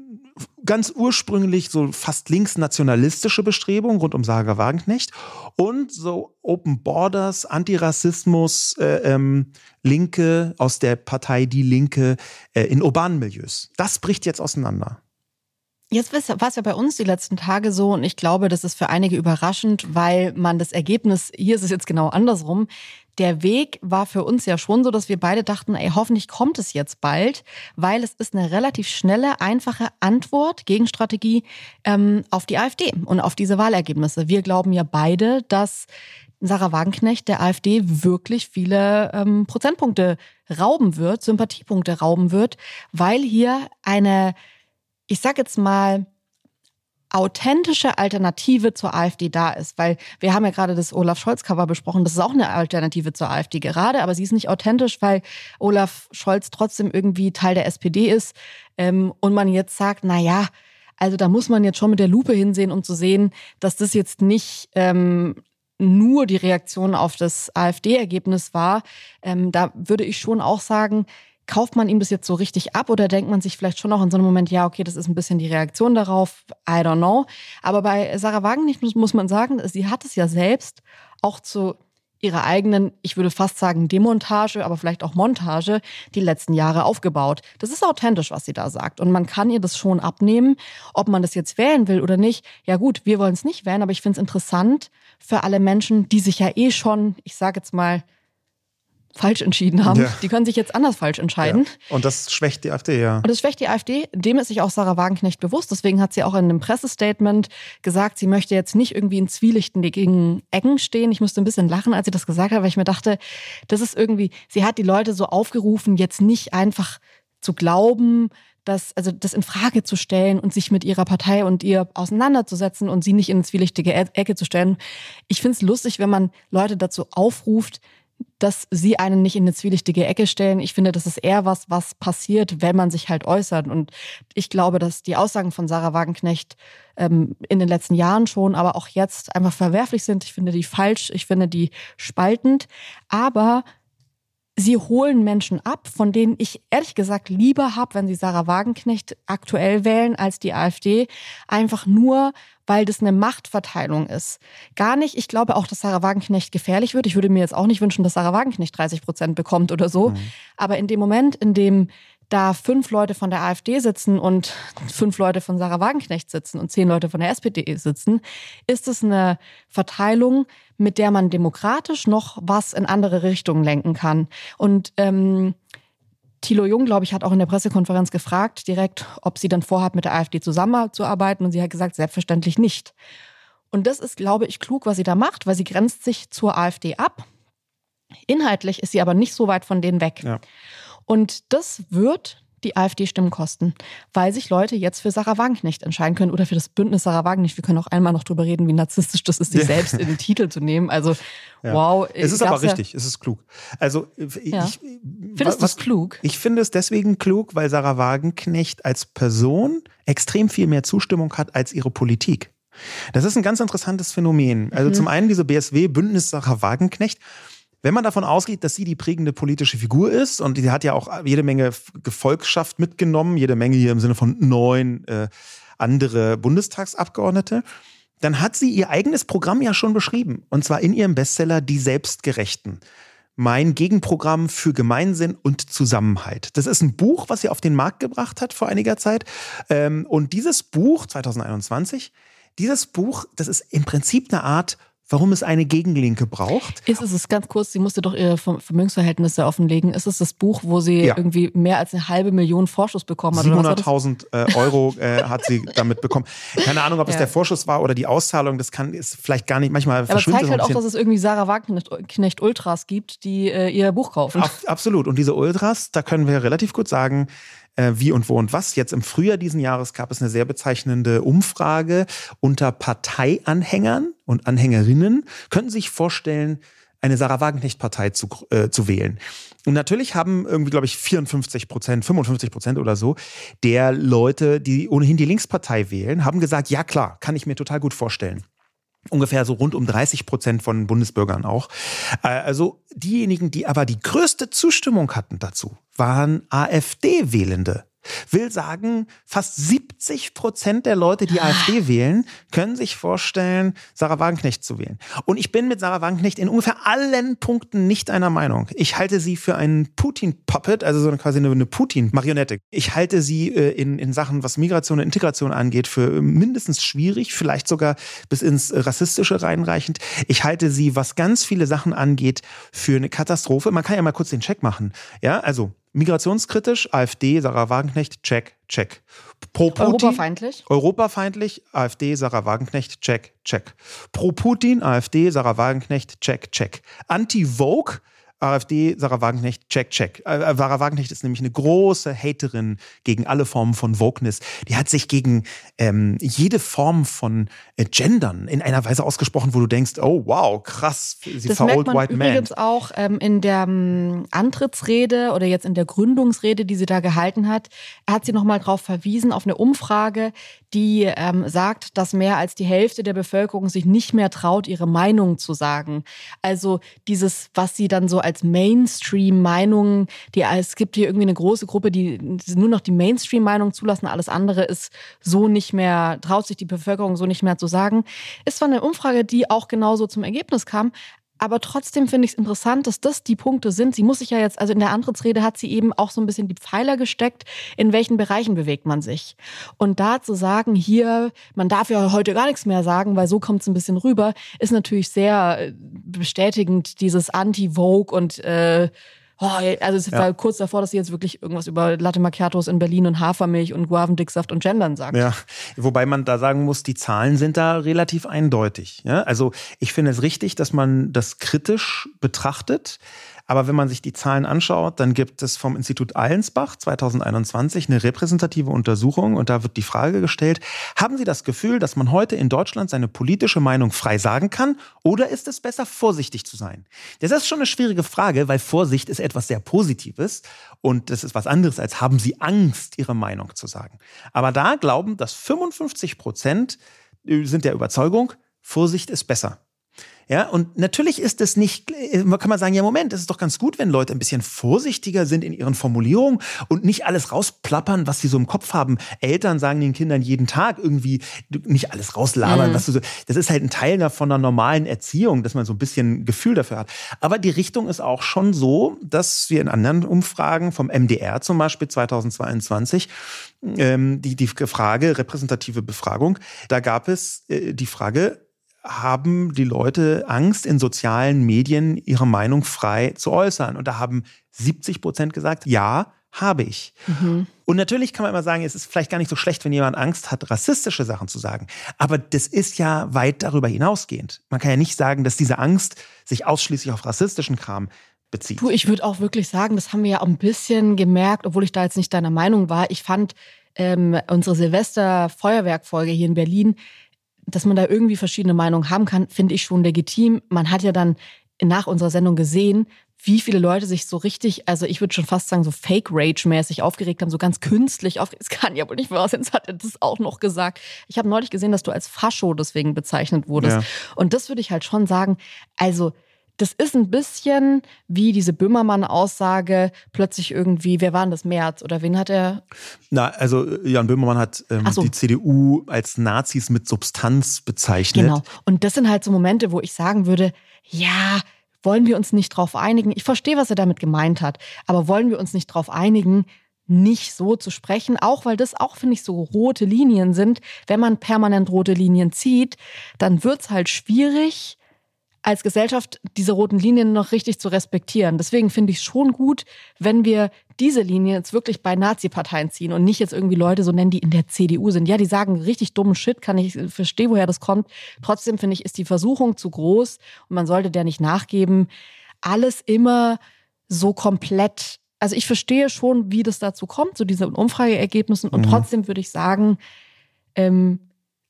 ganz ursprünglich so fast linksnationalistische Bestrebungen rund um Sarah Wagenknecht und so Open Borders, Antirassismus, äh, ähm, Linke aus der Partei Die Linke äh, in urbanen Milieus. Das bricht jetzt auseinander. Jetzt war es ja bei uns die letzten Tage so und ich glaube, das ist für einige überraschend, weil man das Ergebnis, hier ist es jetzt genau andersrum, der Weg war für uns ja schon so, dass wir beide dachten, ey, hoffentlich kommt es jetzt bald, weil es ist eine relativ schnelle, einfache Antwort, Gegenstrategie ähm, auf die AfD und auf diese Wahlergebnisse. Wir glauben ja beide, dass Sarah Wagenknecht der AfD wirklich viele ähm, Prozentpunkte rauben wird, Sympathiepunkte rauben wird, weil hier eine, ich sag jetzt mal, authentische Alternative zur AfD da ist. Weil wir haben ja gerade das Olaf Scholz-Cover besprochen, das ist auch eine Alternative zur AfD gerade, aber sie ist nicht authentisch, weil Olaf Scholz trotzdem irgendwie Teil der SPD ist ähm, und man jetzt sagt, na ja, also da muss man jetzt schon mit der Lupe hinsehen, um zu sehen, dass das jetzt nicht ähm, nur die Reaktion auf das AfD-Ergebnis war. Ähm, da würde ich schon auch sagen, kauft man ihm das jetzt so richtig ab oder denkt man sich vielleicht schon noch in so einem Moment, ja, okay, das ist ein bisschen die Reaktion darauf, I don't know. Aber bei Sarah Wagenknecht muss, muss man sagen, sie hat es ja selbst auch zu ihrer eigenen, ich würde fast sagen, Demontage, aber vielleicht auch Montage, die letzten Jahre aufgebaut. Das ist authentisch, was sie da sagt. Und man kann ihr das schon abnehmen, ob man das jetzt wählen will oder nicht. Ja gut, wir wollen es nicht wählen, aber ich finde es interessant für alle Menschen, die sich ja eh schon, ich sage jetzt mal, falsch entschieden haben. Ja. Die können sich jetzt anders falsch entscheiden. Ja. Und das schwächt die AfD, ja. Und das schwächt die AfD. Dem ist sich auch Sarah Wagenknecht bewusst. Deswegen hat sie auch in einem Pressestatement gesagt, sie möchte jetzt nicht irgendwie in zwielichtigen Ecken stehen. Ich musste ein bisschen lachen, als sie das gesagt hat, weil ich mir dachte, das ist irgendwie, sie hat die Leute so aufgerufen, jetzt nicht einfach zu glauben, das, also das in Frage zu stellen und sich mit ihrer Partei und ihr auseinanderzusetzen und sie nicht in eine zwielichtige e-, Ecke zu stellen. Ich finde es lustig, wenn man Leute dazu aufruft, dass sie einen nicht in eine zwielichtige Ecke stellen. Ich finde, das ist eher was, was passiert, wenn man sich halt äußert. Und ich glaube, dass die Aussagen von Sarah Wagenknecht ähm, in den letzten Jahren schon, aber auch jetzt einfach verwerflich sind. Ich finde die falsch, ich finde die spaltend. Aber sie holen Menschen ab, von denen ich ehrlich gesagt lieber habe, wenn sie Sarah Wagenknecht aktuell wählen, als die AfD. Einfach nur, weil das eine Machtverteilung ist. Gar nicht, ich glaube auch, dass Sarah Wagenknecht gefährlich wird. Ich würde mir jetzt auch nicht wünschen, dass Sarah Wagenknecht 30 Prozent bekommt oder so. Mhm. Aber in dem Moment, in dem da fünf Leute von der AfD sitzen und fünf Leute von Sarah Wagenknecht sitzen und zehn Leute von der SPD sitzen, ist es eine Verteilung, mit der man demokratisch noch was in andere Richtungen lenken kann. Und ähm, Thilo Jung, glaube ich, hat auch in der Pressekonferenz gefragt, direkt, ob sie dann vorhat, mit der AfD zusammenzuarbeiten. Und sie hat gesagt, selbstverständlich nicht. Und das ist, glaube ich, klug, was sie da macht, weil sie grenzt sich zur AfD ab. Inhaltlich ist sie aber nicht so weit von denen weg. Ja. Und das wird die AfD-Stimmen kosten, weil sich Leute jetzt für Sarah Wagenknecht entscheiden können oder für das Bündnis Sarah Wagenknecht. Wir können auch einmal noch drüber reden, wie narzisstisch das ist, sich ja. selbst in den Titel zu nehmen. Also, ja. wow. Es ist aber richtig, es ist klug. Also, ich, ja. Findest du es klug? Ich finde es deswegen klug, weil Sarah Wagenknecht als Person extrem viel mehr Zustimmung hat als ihre Politik. Das ist ein ganz interessantes Phänomen. Also mhm. zum einen diese BSW Bündnis Sarah Wagenknecht wenn man davon ausgeht, dass sie die prägende politische Figur ist und die hat ja auch jede Menge Gefolgschaft mitgenommen, jede Menge hier im Sinne von neun äh, andere Bundestagsabgeordnete, dann hat sie ihr eigenes Programm ja schon beschrieben. Und zwar in ihrem Bestseller Die Selbstgerechten. Mein Gegenprogramm für Gemeinsinn und Zusammenhalt. Das ist ein Buch, was sie auf den Markt gebracht hat vor einiger Zeit. Ähm, und dieses Buch, 2021, dieses Buch, das ist im Prinzip eine Art warum es eine Gegenlinke braucht. Ist es, ist ganz kurz, sie musste doch ihre Vermögensverhältnisse offenlegen. Ist es das Buch, wo sie ja. irgendwie mehr als eine halbe Million Vorschuss bekommen hat? 700.000 äh, Euro äh, hat sie damit bekommen. Keine Ahnung, ob es der Vorschuss war oder die Auszahlung. Das kann ist vielleicht gar nicht. Manchmal Aber es zeigt halt auch, dass es irgendwie Sarah Wagner-Knecht Ultras gibt, die äh, ihr Buch kaufen. Ab, absolut. Und diese Ultras, da können wir relativ gut sagen, äh, wie und wo und was. Jetzt im Frühjahr diesen Jahres gab es eine sehr bezeichnende Umfrage unter Parteianhängern und Anhängerinnen. Könnten Sie sich vorstellen, eine Sarah Wagenknecht-Partei zu, äh, zu wählen. Und natürlich haben irgendwie, glaube ich, 54 Prozent, 55 Prozent oder so der Leute, die ohnehin die Linkspartei wählen, haben gesagt, ja klar, kann ich mir total gut vorstellen ungefähr so rund um 30 Prozent von Bundesbürgern auch. Äh, also diejenigen, die aber die größte Zustimmung hatten dazu, waren AfD-Wählende. Will sagen, fast 70 Prozent der Leute, die AfD wählen, können sich vorstellen, Sarah Wagenknecht zu wählen. Und ich bin mit Sarah Wagenknecht in ungefähr allen Punkten nicht einer Meinung. Ich halte sie für einen Putin-Puppet, also so eine, quasi eine Putin-Marionette. Ich halte sie äh, in, in Sachen, was Migration und Integration angeht, für mindestens schwierig, vielleicht sogar bis ins Rassistische reinreichend. Ich halte sie, was ganz viele Sachen angeht, für eine Katastrophe. Man kann ja mal kurz den Check machen. Ja, also Migrationskritisch, AfD, Sarah Wagenknecht, check, check. Pro Putin, Europafeindlich? Europafeindlich, AfD, Sarah Wagenknecht, check, check. Pro Putin, AfD, Sarah Wagenknecht, check, check. Anti-Vogue, AfD, Sarah Wagenknecht, check, check. Äh, äh, Sarah Wagenknecht ist nämlich eine große Haterin gegen alle Formen von Wokeness. Die hat sich gegen ähm, jede Form von äh, Gendern in einer Weise ausgesprochen, wo du denkst, oh wow, krass, sie das merkt man white übrigens man. auch ähm, in der ähm, Antrittsrede oder jetzt in der Gründungsrede, die sie da gehalten hat, hat sie nochmal darauf verwiesen, auf eine Umfrage, die ähm, sagt, dass mehr als die Hälfte der Bevölkerung sich nicht mehr traut, ihre Meinung zu sagen. Also dieses, was sie dann so als Mainstream-Meinung, die es gibt hier irgendwie eine große Gruppe, die nur noch die Mainstream-Meinung zulassen, alles andere ist so nicht mehr, traut sich die Bevölkerung so nicht mehr zu sagen. Ist zwar eine Umfrage, die auch genauso zum Ergebnis kam, aber trotzdem finde ich es interessant, dass das die Punkte sind. Sie muss sich ja jetzt, also in der Antrittsrede hat sie eben auch so ein bisschen die Pfeiler gesteckt, in welchen Bereichen bewegt man sich. Und da zu sagen, hier, man darf ja heute gar nichts mehr sagen, weil so kommt es ein bisschen rüber, ist natürlich sehr äh, bestätigend, dieses Anti-Vogue und äh, Oh, also es ja. war kurz davor, dass sie jetzt wirklich irgendwas über Latte Macchiatos in Berlin und Hafermilch und Guavendicksaft und Gendern sagt. Ja, wobei man da sagen muss, die Zahlen sind da relativ eindeutig. Ja? Also ich finde es richtig, dass man das kritisch betrachtet. Aber wenn man sich die Zahlen anschaut, dann gibt es vom Institut Allensbach 2021 eine repräsentative Untersuchung und da wird die Frage gestellt, haben Sie das Gefühl, dass man heute in Deutschland seine politische Meinung frei sagen kann oder ist es besser, vorsichtig zu sein? Das ist schon eine schwierige Frage, weil Vorsicht ist etwas sehr Positives und das ist was anderes als haben Sie Angst, Ihre Meinung zu sagen. Aber da glauben, dass 55 Prozent äh, sind der Überzeugung, Vorsicht ist besser. Ja, und natürlich ist es nicht, äh, kann man sagen, ja, Moment, es ist doch ganz gut, wenn Leute ein bisschen vorsichtiger sind in ihren Formulierungen und nicht alles rausplappern, was sie so im Kopf haben. Eltern sagen den Kindern jeden Tag irgendwie nicht alles rauslabern, mhm. was du so, das ist halt ein Teil von einer normalen Erziehung, dass man so ein bisschen Gefühl dafür hat. Aber die Richtung ist auch schon so, dass wir in anderen Umfragen vom MDR zum Beispiel 2022 ähm, die, die Frage, repräsentative Befragung, da gab es äh, die Frage, haben die Leute Angst, in sozialen Medien ihre Meinung frei zu äußern. Und da haben 70 Prozent gesagt, ja, habe ich. Mhm. Und natürlich kann man immer sagen, es ist vielleicht gar nicht so schlecht, wenn jemand Angst hat, rassistische Sachen zu sagen. Aber das ist ja weit darüber hinausgehend. Man kann ja nicht sagen, dass diese Angst sich ausschließlich auf rassistischen Kram bezieht. Du, ich würde auch wirklich sagen, das haben wir ja auch ein bisschen gemerkt, obwohl ich da jetzt nicht deiner Meinung war. Ich fand ähm, unsere Silvester-Feuerwerkfolge hier in Berlin, dass man da irgendwie verschiedene Meinungen haben kann, finde ich schon legitim. Man hat ja dann nach unserer Sendung gesehen, wie viele Leute sich so richtig, also ich würde schon fast sagen, so Fake-Rage-mäßig aufgeregt haben, so ganz künstlich aufgeregt. [laughs] Es kann ja wohl nicht wahr sein, hat er das auch noch gesagt. Ich habe neulich gesehen, dass du als Fascho deswegen bezeichnet wurdest. Ja. Und das würde ich halt schon sagen, also das ist ein bisschen wie diese Böhmermann-Aussage, plötzlich irgendwie, wer war denn das, März oder wen hat er? Na, also Jan Böhmermann hat ähm, so. die CDU als Nazis mit Substanz bezeichnet. Genau. Und das sind halt so Momente, wo ich sagen würde, ja, wollen wir uns nicht drauf einigen? Ich verstehe, was er damit gemeint hat, aber wollen wir uns nicht drauf einigen, nicht so zu sprechen, auch weil das auch, finde ich, so rote Linien sind. Wenn man permanent rote Linien zieht, dann wird es halt schwierig, als Gesellschaft diese roten Linien noch richtig zu respektieren. Deswegen finde ich es schon gut, wenn wir diese Linie jetzt wirklich bei Nazi-Parteien ziehen und nicht jetzt irgendwie Leute so nennen, die in der CDU sind. Ja, die sagen richtig dummen Shit, kann ich verstehen, woher das kommt. Trotzdem finde ich, ist die Versuchung zu groß und man sollte der nicht nachgeben, alles immer so komplett. Also ich verstehe schon, wie das dazu kommt, zu diesen Umfrageergebnissen und mhm. trotzdem würde ich sagen, ähm,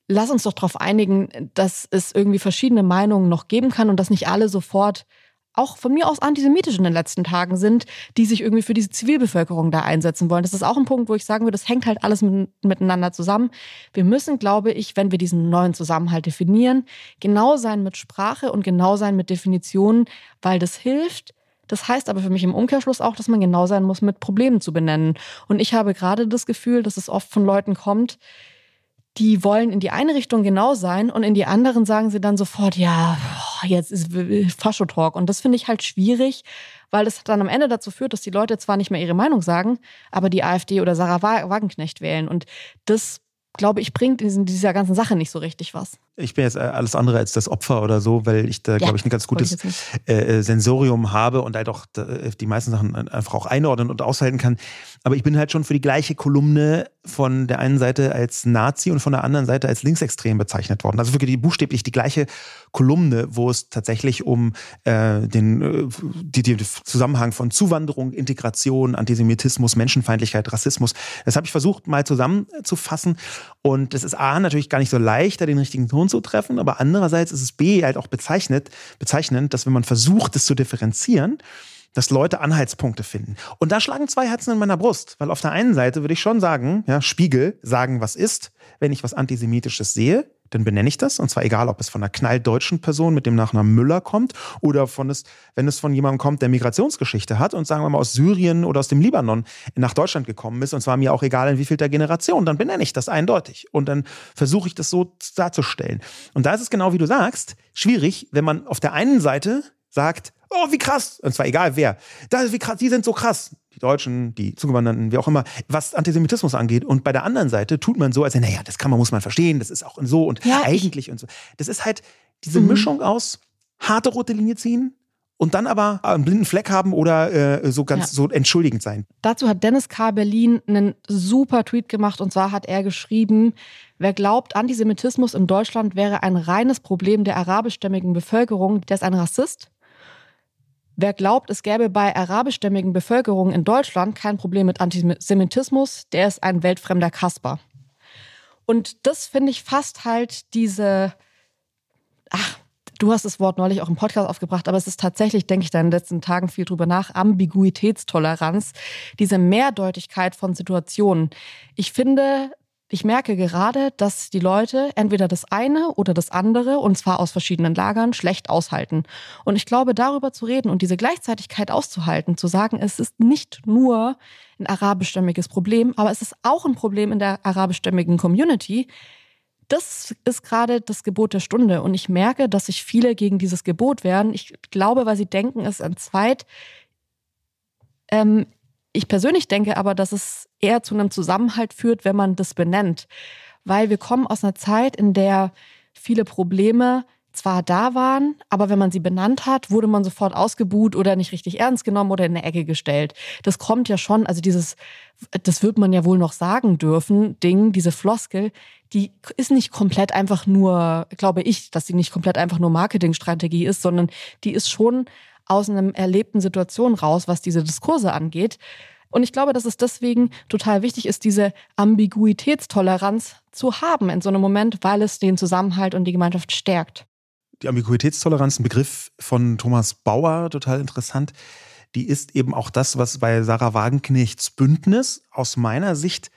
lass uns doch darauf einigen, dass es irgendwie verschiedene Meinungen noch geben kann und dass nicht alle sofort auch von mir aus antisemitisch in den letzten Tagen sind, die sich irgendwie für diese Zivilbevölkerung da einsetzen wollen. Das ist auch ein Punkt, wo ich sagen würde, das hängt halt alles mit, miteinander zusammen. Wir müssen, glaube ich, wenn wir diesen neuen Zusammenhalt definieren, genau sein mit Sprache und genau sein mit Definitionen, weil das hilft. Das heißt aber für mich im Umkehrschluss auch, dass man genau sein muss, mit Problemen zu benennen. Und ich habe gerade das Gefühl, dass es oft von Leuten kommt, die wollen in die eine Richtung genau sein und in die anderen sagen sie dann sofort, ja, jetzt ist Faschotalk. Und das finde ich halt schwierig, weil das dann am Ende dazu führt, dass die Leute zwar nicht mehr ihre Meinung sagen, aber die AfD oder Sarah Wagenknecht wählen. Und das, glaube ich, bringt in dieser ganzen Sache nicht so richtig was ich bin jetzt äh, alles andere als das Opfer oder so, weil ich da, ja, glaube ich, ein ganz gutes äh, äh, Sensorium habe und halt auch äh, die meisten Sachen einfach auch einordnen und aushalten kann. Aber ich bin halt schon für die gleiche Kolumne von der einen Seite als Nazi und von der anderen Seite als linksextrem bezeichnet worden. Also wirklich die, buchstäblich die gleiche Kolumne, wo es tatsächlich um äh, den die, die Zusammenhang von Zuwanderung, Integration, Antisemitismus, Menschenfeindlichkeit, Rassismus. Das habe ich versucht mal zusammenzufassen. Und es ist A natürlich gar nicht so leicht, da den richtigen Ton zu treffen, aber andererseits ist es B halt auch bezeichnet, bezeichnend, dass wenn man versucht, es zu differenzieren, dass Leute Anhaltspunkte finden. Und da schlagen zwei Herzen in meiner Brust, weil auf der einen Seite würde ich schon sagen, ja, Spiegel sagen, was ist, wenn ich was Antisemitisches sehe dann benenne ich das. Und zwar egal, ob es von einer knalldeutschen Person mit dem Nachnamen Müller kommt oder von es, wenn es von jemandem kommt, der Migrationsgeschichte hat und sagen wir mal aus Syrien oder aus dem Libanon nach Deutschland gekommen ist. Und zwar mir auch egal, in wie viel der Generation, dann benenne ich das eindeutig. Und dann versuche ich das so darzustellen. Und da ist es genau wie du sagst, schwierig, wenn man auf der einen Seite sagt, oh, wie krass, und zwar egal wer, das, wie krass, die sind so krass die Deutschen, die Zugewanderten, wie auch immer, was Antisemitismus angeht. Und bei der anderen Seite tut man so, als naja, das kann man, muss man verstehen, das ist auch so und ja, eigentlich und so. Das ist halt diese mhm. Mischung aus harte rote Linie ziehen, und dann aber einen blinden Fleck haben oder äh, so ganz ja. so entschuldigend sein. Dazu hat Dennis K. Berlin einen super Tweet gemacht und zwar hat er geschrieben, wer glaubt, Antisemitismus in Deutschland wäre ein reines Problem der arabischstämmigen Bevölkerung, der ist ein Rassist. Wer glaubt, es gäbe bei arabischstämmigen Bevölkerungen in Deutschland kein Problem mit Antisemitismus, der ist ein weltfremder Kasper. Und das finde ich fast halt diese, ach, du hast das Wort neulich auch im Podcast aufgebracht, aber es ist tatsächlich, denke ich, da in den letzten Tagen viel drüber nach, Ambiguitätstoleranz, diese Mehrdeutigkeit von Situationen. Ich finde, ich merke gerade, dass die Leute entweder das eine oder das andere, und zwar aus verschiedenen Lagern, schlecht aushalten. Und ich glaube, darüber zu reden und diese Gleichzeitigkeit auszuhalten, zu sagen, es ist nicht nur ein arabischstämmiges Problem, aber es ist auch ein Problem in der arabischstämmigen Community, das ist gerade das Gebot der Stunde. Und ich merke, dass sich viele gegen dieses Gebot wehren. Ich glaube, weil sie denken, es entzweit. Ähm, ich persönlich denke aber, dass es eher zu einem Zusammenhalt führt, wenn man das benennt. Weil wir kommen aus einer Zeit, in der viele Probleme zwar da waren, aber wenn man sie benannt hat, wurde man sofort ausgebuht oder nicht richtig ernst genommen oder in eine Ecke gestellt. Das kommt ja schon, also dieses, das wird man ja wohl noch sagen dürfen, Ding, diese Floskel, die ist nicht komplett einfach nur, glaube ich, dass sie nicht komplett einfach nur Marketingstrategie ist, sondern die ist schon aus einer erlebten Situation raus, was diese Diskurse angeht. Und ich glaube, dass es deswegen total wichtig ist, diese Ambiguitätstoleranz zu haben in so einem Moment, weil es den Zusammenhalt und die Gemeinschaft stärkt. Die Ambiguitätstoleranz, ein Begriff von Thomas Bauer, total interessant. Die ist eben auch das, was bei Sarah Wagenknechts Bündnis aus meiner Sicht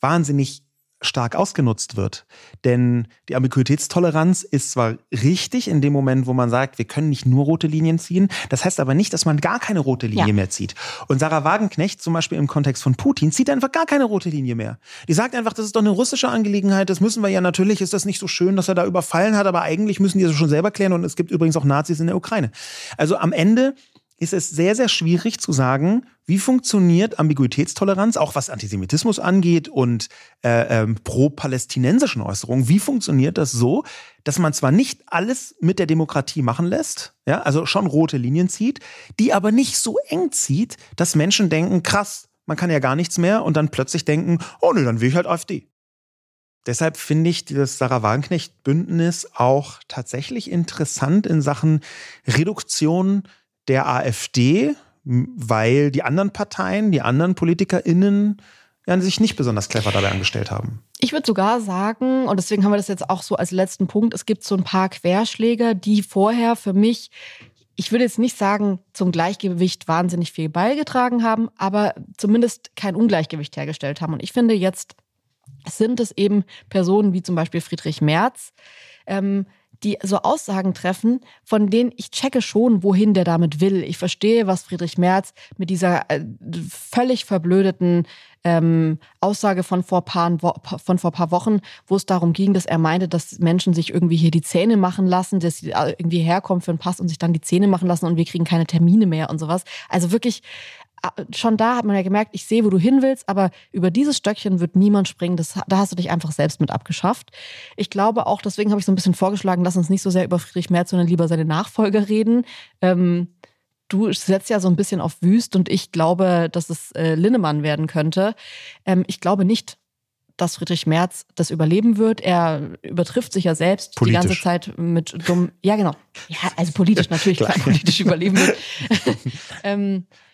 wahnsinnig stark ausgenutzt wird. Denn die Ambiguitätstoleranz ist zwar richtig in dem Moment, wo man sagt, wir können nicht nur rote Linien ziehen. Das heißt aber nicht, dass man gar keine rote Linie ja. mehr zieht. Und Sarah Wagenknecht zum Beispiel im Kontext von Putin zieht einfach gar keine rote Linie mehr. Die sagt einfach, das ist doch eine russische Angelegenheit. Das müssen wir ja natürlich. Ist das nicht so schön, dass er da überfallen hat? Aber eigentlich müssen die das schon selber klären. Und es gibt übrigens auch Nazis in der Ukraine. Also am Ende ist es sehr, sehr schwierig zu sagen, wie funktioniert Ambiguitätstoleranz, auch was Antisemitismus angeht und äh, ähm, pro-palästinensischen Äußerungen. Wie funktioniert das so, dass man zwar nicht alles mit der Demokratie machen lässt, ja, also schon rote Linien zieht, die aber nicht so eng zieht, dass Menschen denken, krass, man kann ja gar nichts mehr und dann plötzlich denken, oh nö, dann will ich halt AfD. Deshalb finde ich das Sarah Wagenknecht-Bündnis auch tatsächlich interessant in Sachen Reduktion der AfD, weil die anderen Parteien, die anderen PolitikerInnen ja, sich nicht besonders clever dabei angestellt haben. Ich würde sogar sagen, und deswegen haben wir das jetzt auch so als letzten Punkt, es gibt so ein paar Querschläger, die vorher für mich, ich würde jetzt nicht sagen, zum Gleichgewicht wahnsinnig viel beigetragen haben, aber zumindest kein Ungleichgewicht hergestellt haben. Und ich finde, jetzt sind es eben Personen wie zum Beispiel Friedrich Merz, ähm, die so Aussagen treffen, von denen ich checke schon, wohin der damit will. Ich verstehe, was Friedrich Merz mit dieser äh, völlig verblödeten ähm, Aussage von vor, paar, von vor paar Wochen, wo es darum ging, dass er meinte, dass Menschen sich irgendwie hier die Zähne machen lassen, dass sie irgendwie herkommen für einen Pass und sich dann die Zähne machen lassen und wir kriegen keine Termine mehr und sowas. Also wirklich schon da hat man ja gemerkt, ich sehe, wo du hin willst, aber über dieses Stöckchen wird niemand springen. Das, da hast du dich einfach selbst mit abgeschafft. Ich glaube auch, deswegen habe ich so ein bisschen vorgeschlagen, lass uns nicht so sehr über Friedrich Merz, sondern lieber seine Nachfolger reden. Ähm, du setzt ja so ein bisschen auf Wüst und ich glaube, dass es äh, Linnemann werden könnte. Ähm, ich glaube nicht, dass Friedrich Merz das überleben wird. Er übertrifft sich ja selbst politisch. die ganze Zeit mit dumm. Ja, genau. Ja, also politisch natürlich, [laughs] klar, politisch überleben wird. [laughs] [laughs] ähm, äh,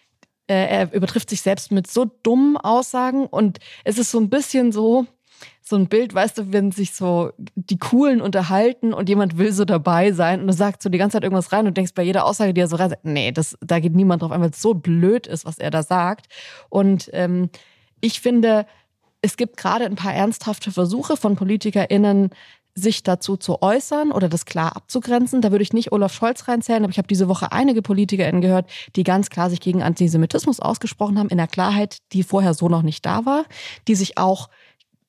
er übertrifft sich selbst mit so dummen Aussagen und es ist so ein bisschen so, so ein Bild, weißt du, wenn sich so die Coolen unterhalten und jemand will so dabei sein und du sagst so die ganze Zeit irgendwas rein und denkst bei jeder Aussage, die er so rein sagt, nee, das, da geht niemand drauf ein, weil es so blöd ist, was er da sagt. Und ähm, ich finde, es gibt gerade ein paar ernsthafte Versuche von PolitikerInnen, sich dazu zu äußern oder das klar abzugrenzen. Da würde ich nicht Olaf Scholz reinzählen, aber ich habe diese Woche einige PolitikerInnen gehört, die ganz klar sich gegen Antisemitismus ausgesprochen haben, in der Klarheit, die vorher so noch nicht da war, die sich auch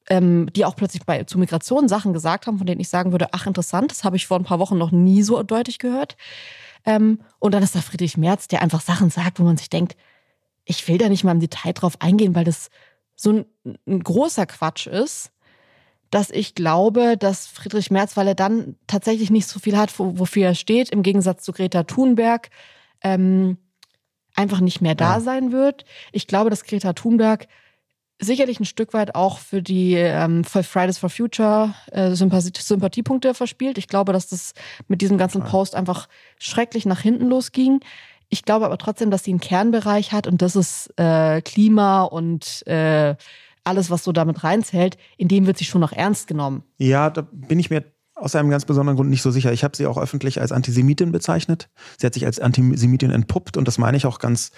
ähm, die auch plötzlich bei zu Migration Sachen gesagt haben, von denen ich sagen würde, ach interessant, das habe ich vor ein paar Wochen noch nie so deutlich gehört. Ähm, und dann ist da Friedrich Merz, der einfach Sachen sagt, wo man sich denkt, ich will da nicht mal im Detail drauf eingehen, weil das so ein, ein großer Quatsch ist dass ich glaube, dass Friedrich Merz, weil er dann tatsächlich nicht so viel hat, wofür er steht, im Gegensatz zu Greta Thunberg, ähm, einfach nicht mehr da ja. sein wird. Ich glaube, dass Greta Thunberg sicherlich ein Stück weit auch für die ähm, für Fridays for Future äh, Sympathie, Sympathiepunkte verspielt. Ich glaube, dass das mit diesem ganzen Post einfach schrecklich nach hinten losging. Ich glaube aber trotzdem, dass sie einen Kernbereich hat und das ist äh, Klima und äh, alles, was so damit reinzählt, in dem wird sie schon noch ernst genommen. Ja, da bin ich mir aus einem ganz besonderen Grund nicht so sicher. Ich habe sie auch öffentlich als Antisemitin bezeichnet. Sie hat sich als Antisemitin entpuppt und das meine ich auch ganz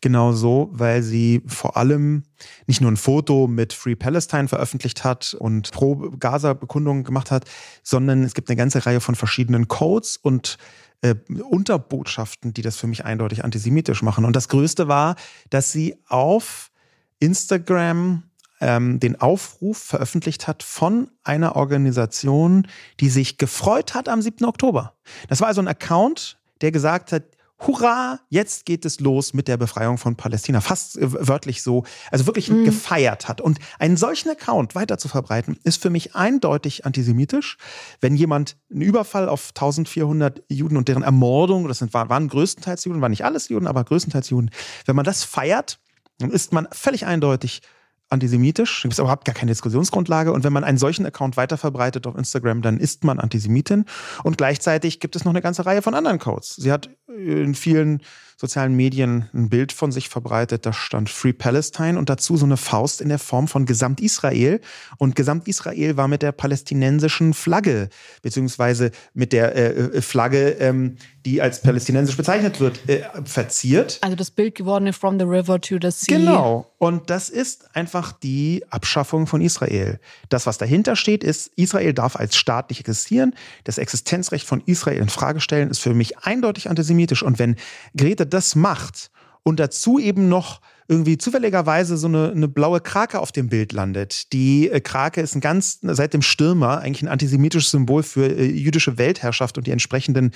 genau so, weil sie vor allem nicht nur ein Foto mit Free Palestine veröffentlicht hat und pro Gaza-Bekundungen gemacht hat, sondern es gibt eine ganze Reihe von verschiedenen Codes und äh, Unterbotschaften, die das für mich eindeutig antisemitisch machen. Und das Größte war, dass sie auf Instagram ähm, den Aufruf veröffentlicht hat von einer Organisation, die sich gefreut hat am 7. Oktober. Das war also ein Account, der gesagt hat, hurra, jetzt geht es los mit der Befreiung von Palästina. Fast äh, wörtlich so, also wirklich mhm. gefeiert hat. Und einen solchen Account weiter zu verbreiten, ist für mich eindeutig antisemitisch. Wenn jemand einen Überfall auf 1400 Juden und deren Ermordung, das sind, waren größtenteils Juden, waren nicht alles Juden, aber größtenteils Juden, wenn man das feiert, dann ist man völlig eindeutig antisemitisch. Gibt es überhaupt gar keine Diskussionsgrundlage. Und wenn man einen solchen Account weiterverbreitet auf Instagram, dann ist man Antisemitin. Und gleichzeitig gibt es noch eine ganze Reihe von anderen Codes. Sie hat in vielen sozialen Medien ein Bild von sich verbreitet, da stand Free Palestine und dazu so eine Faust in der Form von Gesamt-Israel. Und Gesamt-Israel war mit der palästinensischen Flagge, beziehungsweise mit der äh, äh Flagge, ähm, die als palästinensisch bezeichnet wird, äh, verziert. Also das Bild geworden From the River to the Sea. Genau. Und das ist einfach die Abschaffung von Israel. Das, was dahinter steht, ist, Israel darf als Staat nicht existieren. Das Existenzrecht von Israel in Frage stellen, ist für mich eindeutig antisemitisch. Und wenn Grete das macht und dazu eben noch irgendwie zufälligerweise so eine, eine blaue Krake auf dem Bild landet. Die äh, Krake ist ein ganz, seit dem Stürmer, eigentlich ein antisemitisches Symbol für äh, jüdische Weltherrschaft und die entsprechenden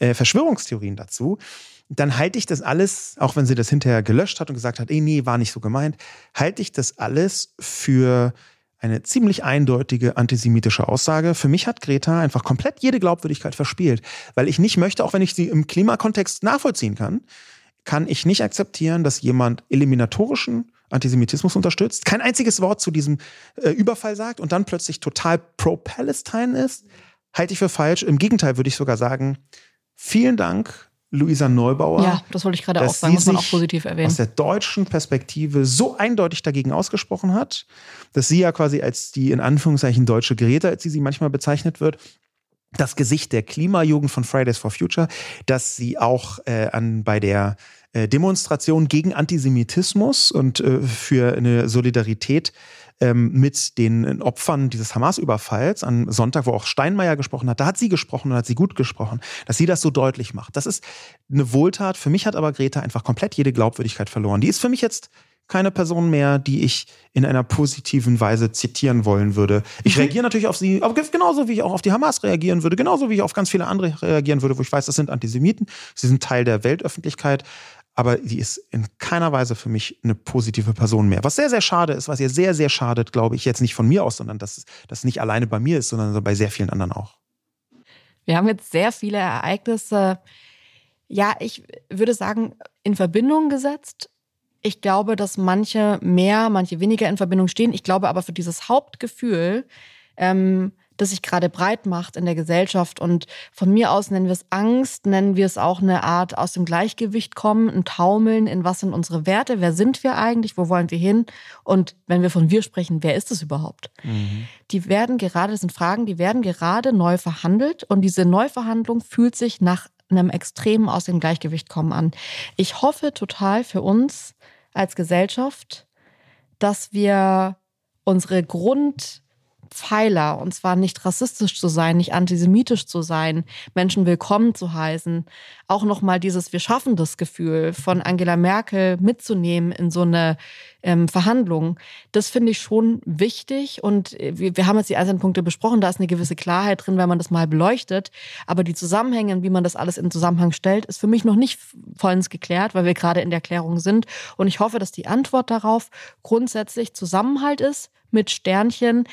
äh, Verschwörungstheorien dazu. Dann halte ich das alles, auch wenn sie das hinterher gelöscht hat und gesagt hat, ey, nee, war nicht so gemeint, halte ich das alles für eine ziemlich eindeutige antisemitische Aussage. Für mich hat Greta einfach komplett jede Glaubwürdigkeit verspielt, weil ich nicht möchte, auch wenn ich sie im Klimakontext nachvollziehen kann, kann ich nicht akzeptieren, dass jemand eliminatorischen Antisemitismus unterstützt, kein einziges Wort zu diesem äh, Überfall sagt und dann plötzlich total pro-Palestine ist, halte ich für falsch. Im Gegenteil würde ich sogar sagen, vielen Dank Luisa Neubauer. Ja, das wollte ich gerade auch sagen, muss man auch positiv erwähnen. Aus der deutschen Perspektive so eindeutig dagegen ausgesprochen hat, dass sie ja quasi als die in Anführungszeichen deutsche Greta, als sie sie manchmal bezeichnet wird, das Gesicht der Klimajugend von Fridays for Future, dass sie auch äh, an bei der äh, Demonstration gegen Antisemitismus und äh, für eine Solidarität ähm, mit den Opfern dieses Hamas-Überfalls am Sonntag, wo auch Steinmeier gesprochen hat, da hat sie gesprochen und hat sie gut gesprochen, dass sie das so deutlich macht. Das ist eine Wohltat. Für mich hat aber Greta einfach komplett jede Glaubwürdigkeit verloren. Die ist für mich jetzt keine Person mehr, die ich in einer positiven Weise zitieren wollen würde. Ich mhm. reagiere natürlich auf sie, aber genauso wie ich auch auf die Hamas reagieren würde, genauso wie ich auf ganz viele andere reagieren würde, wo ich weiß, das sind Antisemiten, sie sind Teil der Weltöffentlichkeit aber sie ist in keiner Weise für mich eine positive Person mehr. Was sehr, sehr schade ist, was ihr sehr, sehr schadet, glaube ich, jetzt nicht von mir aus, sondern dass das nicht alleine bei mir ist, sondern bei sehr vielen anderen auch. Wir haben jetzt sehr viele Ereignisse, ja, ich würde sagen, in Verbindung gesetzt. Ich glaube, dass manche mehr, manche weniger in Verbindung stehen. Ich glaube aber für dieses Hauptgefühl, ähm, das sich gerade breit macht in der Gesellschaft. Und von mir aus nennen wir es Angst, nennen wir es auch eine Art aus dem Gleichgewicht kommen, ein Taumeln, in was sind unsere Werte, wer sind wir eigentlich, wo wollen wir hin? Und wenn wir von wir sprechen, wer ist es überhaupt? Mhm. Die werden gerade, das sind Fragen, die werden gerade neu verhandelt und diese Neuverhandlung fühlt sich nach einem extremen aus dem Gleichgewicht kommen an. Ich hoffe total für uns als Gesellschaft, dass wir unsere Grund Pfeiler, und zwar nicht rassistisch zu sein, nicht antisemitisch zu sein, Menschen willkommen zu heißen, auch nochmal dieses Wir schaffen das Gefühl von Angela Merkel mitzunehmen in so eine ähm, Verhandlung, das finde ich schon wichtig und äh, wir, wir haben jetzt die einzelnen Punkte besprochen, da ist eine gewisse Klarheit drin, wenn man das mal beleuchtet, aber die Zusammenhänge, wie man das alles in Zusammenhang stellt, ist für mich noch nicht vollends geklärt, weil wir gerade in der Klärung sind. Und ich hoffe, dass die Antwort darauf grundsätzlich Zusammenhalt ist mit Sternchen,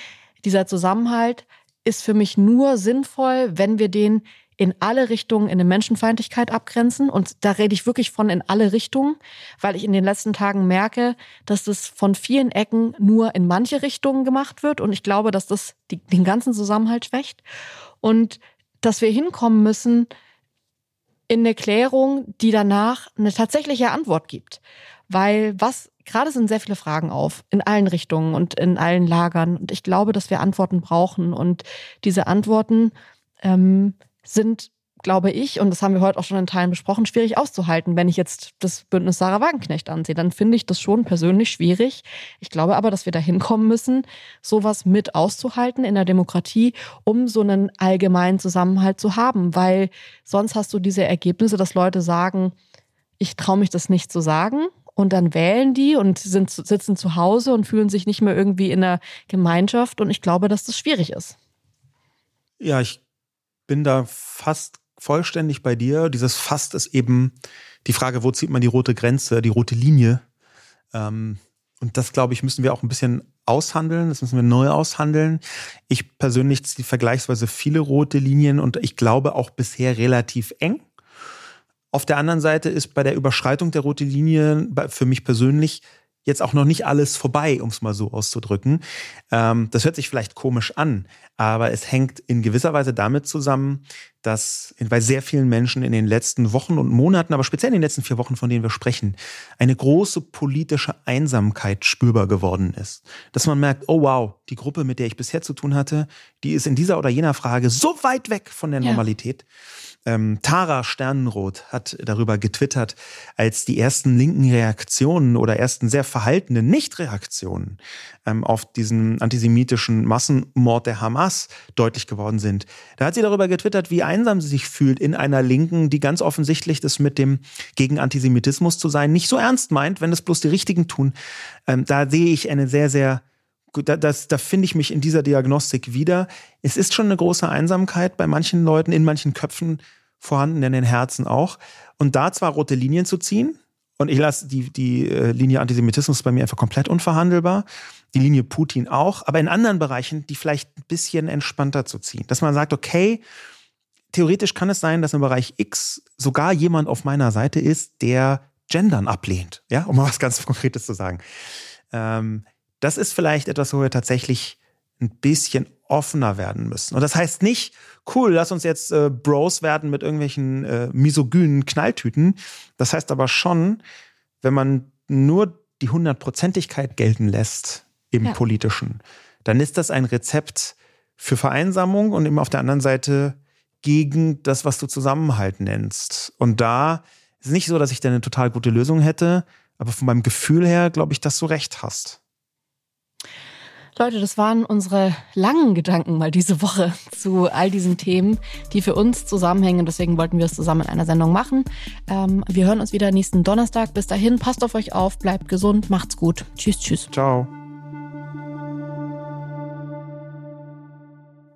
dieser Zusammenhalt ist für mich nur sinnvoll, wenn wir den in alle Richtungen in eine Menschenfeindlichkeit abgrenzen. Und da rede ich wirklich von in alle Richtungen, weil ich in den letzten Tagen merke, dass das von vielen Ecken nur in manche Richtungen gemacht wird. Und ich glaube, dass das die, den ganzen Zusammenhalt schwächt. Und dass wir hinkommen müssen in eine Klärung, die danach eine tatsächliche Antwort gibt. Weil was gerade sind sehr viele Fragen auf, in allen Richtungen und in allen Lagern. Und ich glaube, dass wir Antworten brauchen. Und diese Antworten ähm, sind, glaube ich, und das haben wir heute auch schon in Teilen besprochen, schwierig auszuhalten. Wenn ich jetzt das Bündnis Sarah Wagenknecht ansehe, dann finde ich das schon persönlich schwierig. Ich glaube aber, dass wir da hinkommen müssen, sowas mit auszuhalten in der Demokratie, um so einen allgemeinen Zusammenhalt zu haben. Weil sonst hast du diese Ergebnisse, dass Leute sagen, ich traue mich das nicht zu sagen und dann wählen die und sind, sitzen zu Hause und fühlen sich nicht mehr irgendwie in der Gemeinschaft. Und ich glaube, dass das schwierig ist. Ja, ich bin da fast vollständig bei dir. Dieses Fast ist eben die Frage, wo zieht man die rote Grenze, die rote Linie. Ähm, und das, glaube ich, müssen wir auch ein bisschen aushandeln. Das müssen wir neu aushandeln. Ich persönlich ziehe vergleichsweise viele rote Linien und ich glaube auch bisher relativ eng. Auf der anderen Seite ist bei der Überschreitung der roten Linie für mich persönlich jetzt auch noch nicht alles vorbei, um es mal so auszudrücken. Ähm, das hört sich vielleicht komisch an, aber es hängt in gewisser Weise damit zusammen, dass bei sehr vielen Menschen in den letzten Wochen und Monaten, aber speziell in den letzten vier Wochen, von denen wir sprechen, eine große politische Einsamkeit spürbar geworden ist. Dass man merkt, oh wow, die Gruppe, mit der ich bisher zu tun hatte, die ist in dieser oder jener Frage so weit weg von der Normalität. Ja ähm, Tara Sternenroth hat darüber getwittert, als die ersten linken Reaktionen oder ersten sehr verhaltenen Nichtreaktionen ähm, auf diesen antisemitischen Massenmord der Hamas deutlich geworden sind. Da hat sie darüber getwittert, wie einsam sie sich fühlt in einer Linken, die ganz offensichtlich das mit dem gegen Antisemitismus zu sein nicht so ernst meint, wenn es bloß die Richtigen tun. Ähm, da sehe ich eine sehr, sehr da, das, da finde ich mich in dieser Diagnostik wieder. Es ist schon eine große Einsamkeit bei manchen Leuten, in manchen Köpfen vorhanden, in den Herzen auch. Und da zwar rote Linien zu ziehen, und ich lasse die, die äh, Linie Antisemitismus bei mir einfach komplett unverhandelbar, die Linie Putin auch, aber in anderen Bereichen die vielleicht ein bisschen entspannter zu ziehen. Dass man sagt, okay, theoretisch kann es sein, dass im Bereich X sogar jemand auf meiner Seite ist, der Gendern ablehnt, ja, um mal was ganz Konkretes zu sagen. Ähm, das ist vielleicht etwas, wo wir tatsächlich ein bisschen offener werden müssen. Und das heißt nicht, cool, lass uns jetzt äh, Bros werden mit irgendwelchen äh, misogynen Knalltüten. Das heißt aber schon, wenn man nur die Hundertprozentigkeit gelten lässt im ja. Politischen, dann ist das ein Rezept für Vereinsamung und eben auf der anderen Seite gegen das, was du Zusammenhalt nennst. Und da ist es nicht so, dass ich da eine total gute Lösung hätte, aber von meinem Gefühl her glaube ich, dass du recht hast. Leute, das waren unsere langen Gedanken mal diese Woche [laughs] zu all diesen Themen, die für uns zusammenhängen. Deswegen wollten wir es zusammen in einer Sendung machen. Ähm, wir hören uns wieder nächsten Donnerstag. Bis dahin, passt auf euch auf, bleibt gesund, macht's gut. Tschüss, tschüss. Ciao.